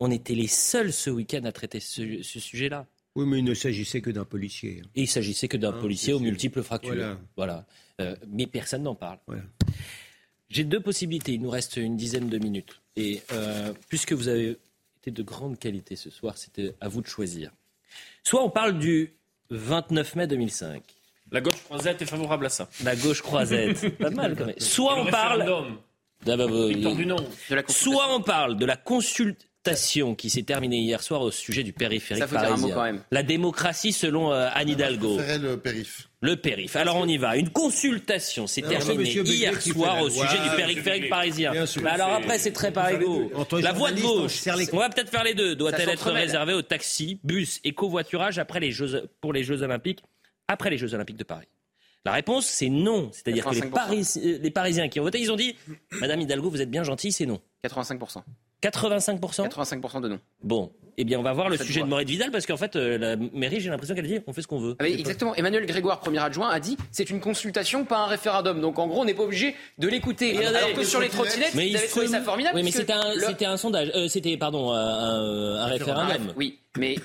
On était les seuls ce week-end à traiter ce, sujet-là. Oui, mais il ne s'agissait que d'un policier. Et il s'agissait que d'un hein, policier aux multiples fractures. Voilà. Euh, mais personne n'en parle. J'ai deux possibilités. Il nous reste une dizaine de minutes. Et euh, puisque vous avez été de grande qualité ce soir, c'était à vous de choisir. Soit on parle du 29 mai 2005. La gauche croisette est favorable à ça. La gauche croisette, pas mal quand même. Soit on parle. Ah bah, bah, soit on parle de la consultation qui s'est terminée hier soir au sujet du périphérique parisien. La démocratie selon euh, Anne Hidalgo. le périph. Le périph. Alors on y va. Une consultation s'est terminée hier soir au sujet du périphérique parisien. Bah alors après c'est très par. La voie de gauche, on va peut-être faire les deux. Doit-elle être réservée aux taxis, bus et covoiturage après les Jeux, pour les Jeux Olympiques, après les Jeux Olympiques de Paris? La réponse, c'est non. C'est-à-dire que les, les, Parisiens qui ont voté, ils ont dit Madame Hidalgo, vous êtes bien gentille, c'est non. 85%. 85% 85% de non. Bon, eh bien, on va voir le sujet de Maureen Vidal parce qu'en fait, euh, la mairie, j'ai l'impression qu'elle dit on fait ce qu'on veut. Ah exactement. Emmanuel Grégoire, premier adjoint, a dit c'est une consultation, pas un référendum. Donc en gros, on n'est pas obligé de l'écouter. Alors que sur les trottinettes, mais vous avez trouvé ça formidable. Oui, mais c'était un, sondage. Euh, c'était, pardon, un, référendum. Oui, mais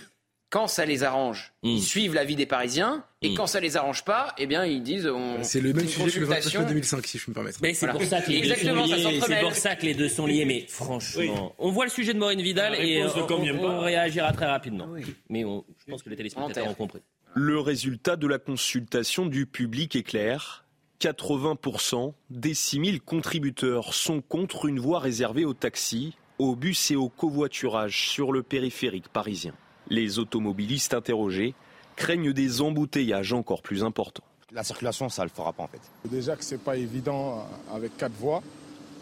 quand ça les arrange, ils hmm. suivent l'avis des Parisiens. Et hmm. quand ça les arrange pas, eh bien, ils disent on. C'est le même sujet que le 29 2005, si je me permets. Mais c'est pour ça que les deux sont liés. C'est pour ça que les deux sont liés. Mais franchement, on voit le sujet de Maureen Vidal et on, réagira très rapidement. Mais je pense que les téléspectateurs ont compris. Le résultat de la consultation du public est clair. 80% des 6000 contributeurs sont contre une voie réservée aux taxis, aux bus et au covoiturage sur le périphérique parisien. Les automobilistes interrogés craignent des embouteillages encore plus importants. La circulation, ça ne le fera pas en fait. Déjà que ce n'est pas évident euh, avec quatre voies.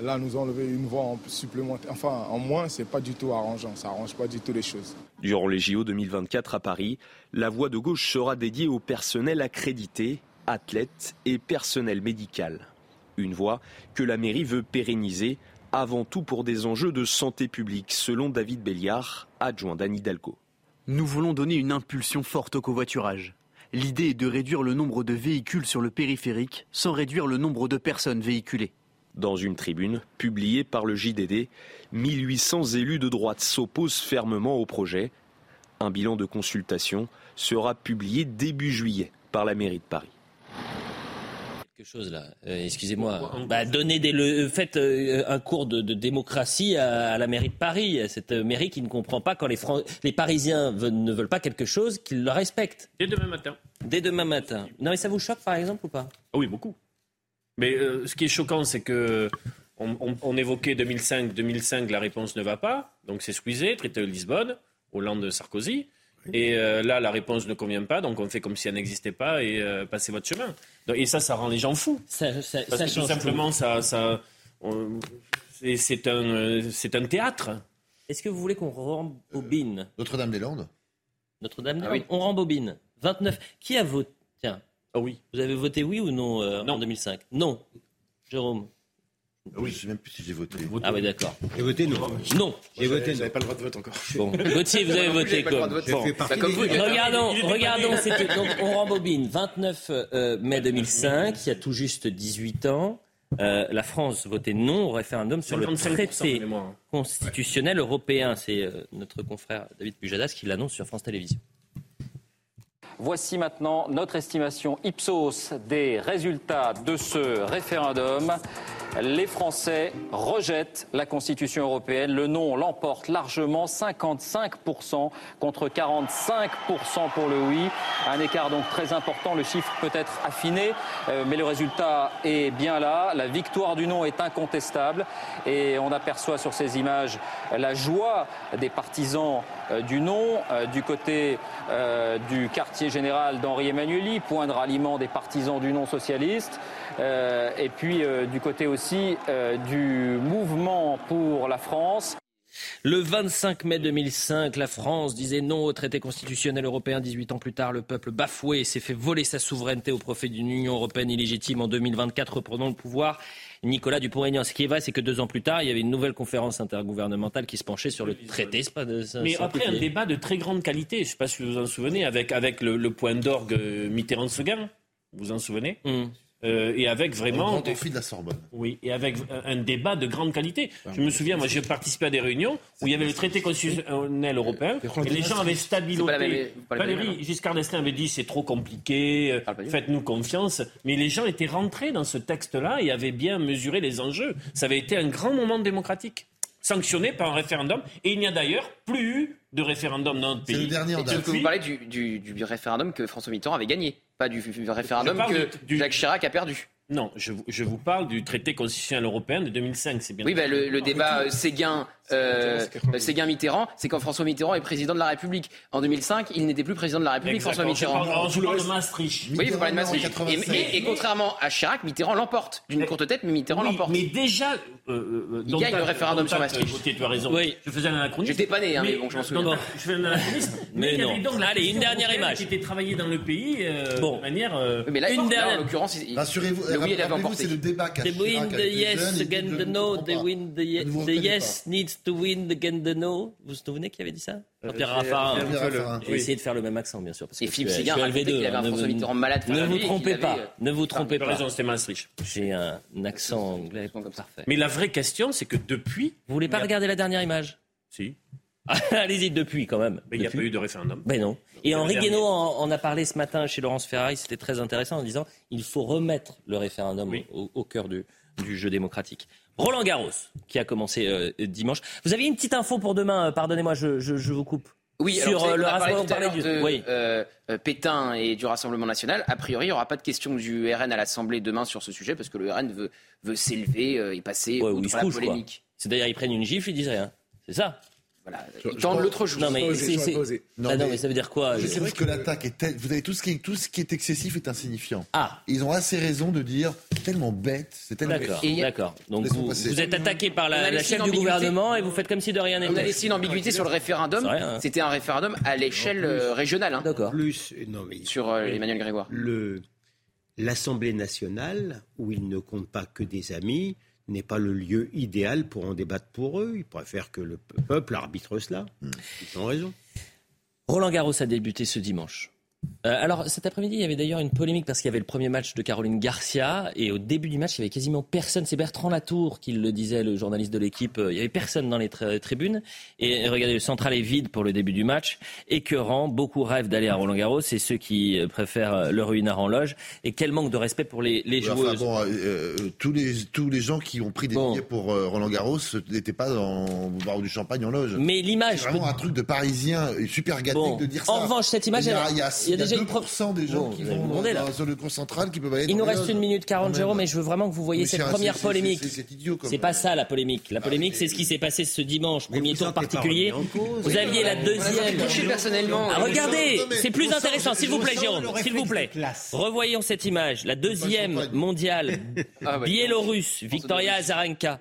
Là, nous enlever une voie en supplémentaire, enfin en moins, c'est pas du tout arrangeant. Ça arrange pas du tout les choses. Durant les JO 2024 à Paris, la voie de gauche sera dédiée au personnel accrédité, athlètes et personnel médical. Une voie que la mairie veut pérenniser, avant tout pour des enjeux de santé publique, selon David Béliard, adjoint d'Anne Hidalgo. Nous voulons donner une impulsion forte au covoiturage. L'idée est de réduire le nombre de véhicules sur le périphérique sans réduire le nombre de personnes véhiculées. Dans une tribune publiée par le JDD, 1800 élus de droite s'opposent fermement au projet. Un bilan de consultation sera publié début juillet par la mairie de Paris quelque chose là. Euh, excusez-moi. Bah, donnez des le, faites euh, un cours de, démocratie à, la mairie de Paris, cette mairie qui ne comprend pas quand les, les Parisiens ne veulent pas quelque chose, qu'ils le respectent. Dès demain matin. Dès demain matin. Non, mais ça vous choque par exemple ou pas? Ah Oui, beaucoup. Mais euh, ce qui est choquant, c'est que on, évoquait 2005, 2005, la réponse ne va pas, donc c'est squeezé, traité de Lisbonne, Hollande de Sarkozy. Et euh, là, la réponse ne convient pas, donc on fait comme si elle n'existait pas et euh, passez votre chemin. et ça, ça rend les gens fous. Ça, Parce que tout simplement, ça, ça c'est un, c'est un théâtre. Est-ce que vous voulez qu'on rembobine Notre-Dame-des-Landes Notre-Dame-des-Landes ah On rembobine. 29. Qui a voté? Tiens. Ah oui. Vous avez voté oui ou non, euh, non. en 2005 Non. Jérôme oui. Je ne sais même plus si j'ai voté. Ah oui, d'accord. J'ai voté non. Non. J'ai voté. Vous n'avez pas le droit de vote encore. Bon. Gauthier, vous avez voté comme. Bon. Regardons, regardons. Donc, on rembobine. 29 euh, mai 2005, il y a tout juste 18 ans. Euh, la France votait non au référendum sur le traité constitutionnel européen. C'est euh, notre confrère David Pujadas qui l'annonce sur France Télévisions. Voici maintenant notre estimation Ipsos des résultats de ce référendum. Les Français rejettent la Constitution européenne. Le non l'emporte largement, 55% contre 45% pour le oui. Un écart donc très important. Le chiffre peut être affiné, euh, mais le résultat est bien là. La victoire du non est incontestable et on aperçoit sur ces images la joie des partisans euh, du non euh, du côté du quartier général d'Henri Emmanueli, point de ralliement des partisans du non socialiste. et puis du côté aussi du mouvement pour la France. Le 25 mai 2005, la France disait non au traité constitutionnel européen. 18 ans plus tard, le peuple bafoué s'est fait voler sa souveraineté au profit d'une Union européenne illégitime. En 2024, reprenons le pouvoir. Nicolas Dupont-Aignan. Ce qui est vrai, c'est que deux ans plus tard, il y avait une nouvelle conférence intergouvernementale qui se penchait sur le traité. Pas de, Mais après, un débat de très grande qualité, je ne sais pas si vous vous en souvenez, avec, avec le, point d'orgue Mitterrand-Seguin. Vous vous en souvenez? Hmm. Euh, et avec vraiment. Un défi de la Sorbonne. Oui, et avec un débat de grande qualité. Je me souviens, moi, j'ai participé à des réunions où il y avait le traité constitutionnel européen et les gens avaient stabilisé. Valérie Giscard d'Estaing avait dit c'est trop compliqué, euh, faites-nous confiance. Mais les gens étaient rentrés dans ce texte-là et avaient bien mesuré les enjeux. Ça avait été un grand moment démocratique sanctionné par un référendum. Et il n'y a d'ailleurs plus eu de référendum dans notre pays. C'est le dernier en date. Vous parlez du, du, du référendum que François Mitterrand avait gagné pas du référendum que Jacques Chirac a perdu. Non, je, je, vous parle du traité constitutionnel européen de 2005, c'est bien. Oui, bah, le, le, débat euh, Séguin, euh, Séguin-Mitterrand, c'est quand François Mitterrand est président de la République. En 2005, il n'était plus président de la République, François Mitterrand. Je parle, de Maastricht. Oui, vous parlez de Maastricht. Et, et, contrairement à Chirac, Mitterrand l'emporte. D'une courte tête, mais Mitterrand l'emporte. Mais déjà, euh, euh il gagne le référendum sur Maastricht. tu as raison. Oui. Je faisais un anachronisme. J'étais pas né, hein, mais, bon, je m'en souviens. Non, non, je fais un anachronisme. mais, non. Allez, une dernière image. Qui était travaillé dans le pays de manière. Mais là, une dernière. En l'occurrence, rassurez-vous, c'est le débat qu'a win the yes against the no, they win the yes needs to win against the no. Vous vous souvenez qui avait dit ça Pierre Raffarin. J'ai essayé de faire le même accent, bien sûr. Parce et Philippe Séguin a qu'il avait un François Mitterrand malade. Ne vous trompez pas. Ne vous trompez pas. raison, c'était Maastricht. J'ai un accent anglais parfait. Mais la vraie question, c'est que depuis. Vous voulez pas regarder la dernière image? Si. Allez-y, depuis quand même. Mais il n'y a pas eu de référendum. Ben non. Et Henri Guénaud en, a parlé ce matin chez Laurence Ferrari, c'était très intéressant en disant il faut remettre le référendum au, cœur du, du jeu démocratique. Roland Garros, qui a commencé euh, dimanche. Vous aviez une petite info pour demain, euh, pardonnez-moi, je, je, vous coupe. Oui, sur euh, le Rassemblement de Pétain et du Rassemblement national. A priori, il n'y aura pas de question du RN à l'Assemblée demain sur ce sujet parce que le RN veut, veut s'élever et passer ouais, outre la polémique. C'est d'ailleurs, ils prennent une gifle, ils disent rien. C'est ça voilà. Dans l'autre jour. Non, mais, c'est, non, ah non, mais ça veut dire quoi Je trouve que l'attaque est telle... Vous avez tout ce qui est, tout ce qui est excessif est insignifiant. Ah. Ils ont assez raison de dire tellement bête, c'est tellement D'accord. D'accord. Donc vous, vous, êtes attaqué par la, la chef du gouvernement et vous faites comme si de rien n'était. On a laissé une ambiguïté sur le référendum. Hein. C'était un référendum à l'échelle euh, régionale. Hein. D'accord. Plus, non, mais sur euh, Emmanuel Grégoire. Le l'Assemblée nationale où il ne compte pas que des amis n'est pas le lieu idéal pour en débattre pour eux. Ils préfèrent que le peuple arbitre cela. Hmm. Ils ont raison. Roland Garros a débuté ce dimanche. Euh, alors cet après-midi, il y avait d'ailleurs une polémique parce qu'il y avait le premier match de Caroline Garcia et au début du match, il y avait quasiment personne. C'est Bertrand Latour qui le disait, le journaliste de l'équipe. Euh, il y avait personne dans les tribunes et regardez, le central est vide pour le début du match. Écœurant, beaucoup rêvent d'aller à Roland Garros. C'est ceux qui euh, préfèrent le ruinard en loge. Et quel manque de respect pour les, les joueuses. tous les tous les gens qui ont pris des billets pour Roland Garros n'étaient pas dans boire du champagne en loge. Mais l'image, vraiment un truc de Parisien super gâté de dire ça. En revanche, cette image, il y a, il y a, déjà 2% des gens qui vont dans, coin central qui peuvent aller. Il nous reste une minute 40, Jérôme, mais je veux vraiment que vous voyez cette première polémique. C'est pas ça la polémique. La polémique, c'est ce qui s'est passé ce dimanche, premier tour particulier. Vous aviez la deuxième. personnellement. Ah, regardez, c'est plus intéressant, s'il vous plaît, Jérôme, s'il vous plaît. Revoyons cette image. La deuxième mondiale ah, biélorusse, Victoria Azarenka,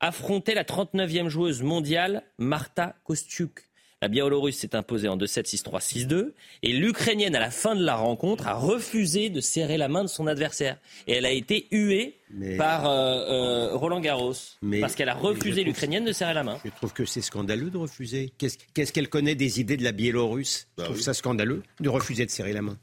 affrontait la 39e joueuse mondiale, Marta Kostiuk. La Biélorusse s'est imposée en 2-7, 6-3, 6-2. Et l'Ukrainienne, à la fin de la rencontre, a refusé de serrer la main de son adversaire. Et elle a été huée par euh, euh, Roland Garros. parce qu'elle a refusé l'Ukrainienne de serrer la main. Je trouve que c'est scandaleux de refuser. Qu'est-ce qu'elle connaît des idées de la Biélorusse? Je bah trouve ça scandaleux de refuser de serrer la main.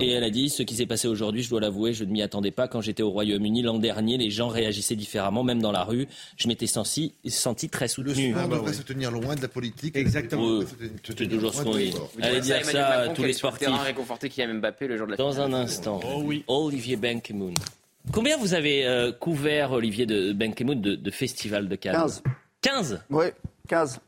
Et elle a dit ce qui s'est passé aujourd'hui, je dois l'avouer, je ne m'y attendais pas. Quand j'étais au Royaume-Uni l'an dernier, les gens réagissaient différemment, même dans la rue. Je m'étais senti, senti très soutenu. Le sport devrait se tenir loin de la politique. Exactement. C'est toujours ce qu'on dit. Allez dire ça à tous les sportifs. réconforté qui a Mbappé le jour de la Dans un instant. Oh oui. Olivier Benkemoun Combien vous avez euh, couvert, Olivier de Benkemout, de, de festivals de Cannes? 15. 15 Oui, 15.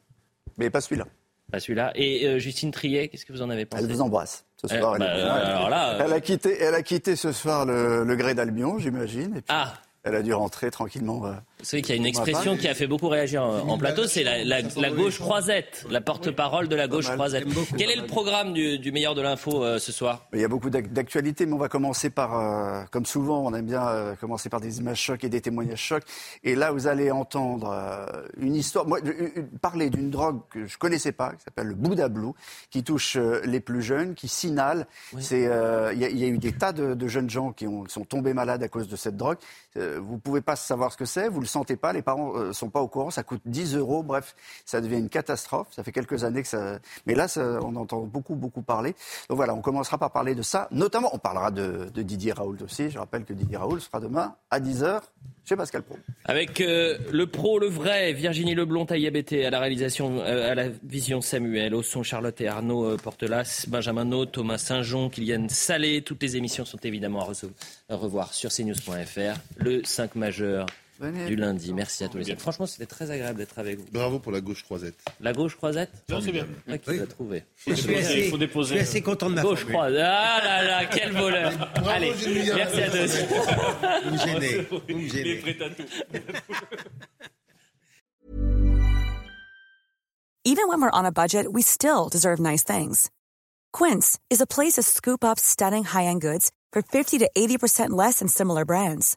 Mais pas celui-là. Pas celui-là. Et euh, Justine Triet, qu'est-ce que vous en avez pensé? Elle vous embrasse. Ce Euh, elle, bah, est- alors là, euh, elle a quitté, elle a quitté ce soir le, le gré d'Albion, j'imagine. et puis Ah Elle a dû rentrer tranquillement. Vous savez qu'il y a une expression qui a fait beaucoup réagir en, plateau, c'est la, la- la gauche croisette, la porte-parole de la gauche croisette. Quel est le programme du, du meilleur de l'info euh, ce soir? Il y a beaucoup d'ac- d'actualités, mais on va commencer par, euh, comme souvent, on aime bien euh, commencer par des images chocs et des témoignages chocs. Et là, vous allez entendre euh, une histoire, moi, une- une- parler d'une drogue que je connaissais pas, qui s'appelle le Bouddha Blue, qui touche euh, les plus jeunes, qui signale. C'est, euh, Il y, a- il y a eu des tas de, de jeunes gens qui, ont, qui sont tombés malades à cause de cette drogue. Euh, vous pouvez pas savoir ce que c'est, vous le sentez pas, les parents euh, sont pas au courant, ça coûte 10 euros, bref, ça devient une catastrophe. Ça fait quelques années que ça. Mais là, on entend beaucoup, beaucoup parler. Donc voilà, on commencera par parler de ça. Notamment, on parlera de, Didier Raoult aussi. Je rappelle que Didier Raoult sera demain à 10h chez Pascal Pro. Avec euh, le pro, le vrai, Virginie Leblond, TAIABT, à la réalisation, euh, à la vision Samuel, au son Charlotte et Arnaud Portelas, Benjamin Naud, Thomas Saint-Jean, Kylian Salé. Toutes les émissions sont évidemment à, à revoir sur cnews.fr. Le 5 majeur. Du lundi. Merci à tous les cinq. Franchement, c'était très agréable d'être avec vous. Bravo pour la gauche croisette. La gauche croisette Non, c'est bien. Ah, qui l'a trouvé Je suis assez, je suis assez content de ma Gauche croisette. Ah là là, quel voleur Allez, Julien. merci à tous. Vous me gênez. Vous me gênez. Even when we're on a budget, we still deserve nice things. Quince is a place to scoop up stunning high-end goods for 50 to 80% less than similar brands.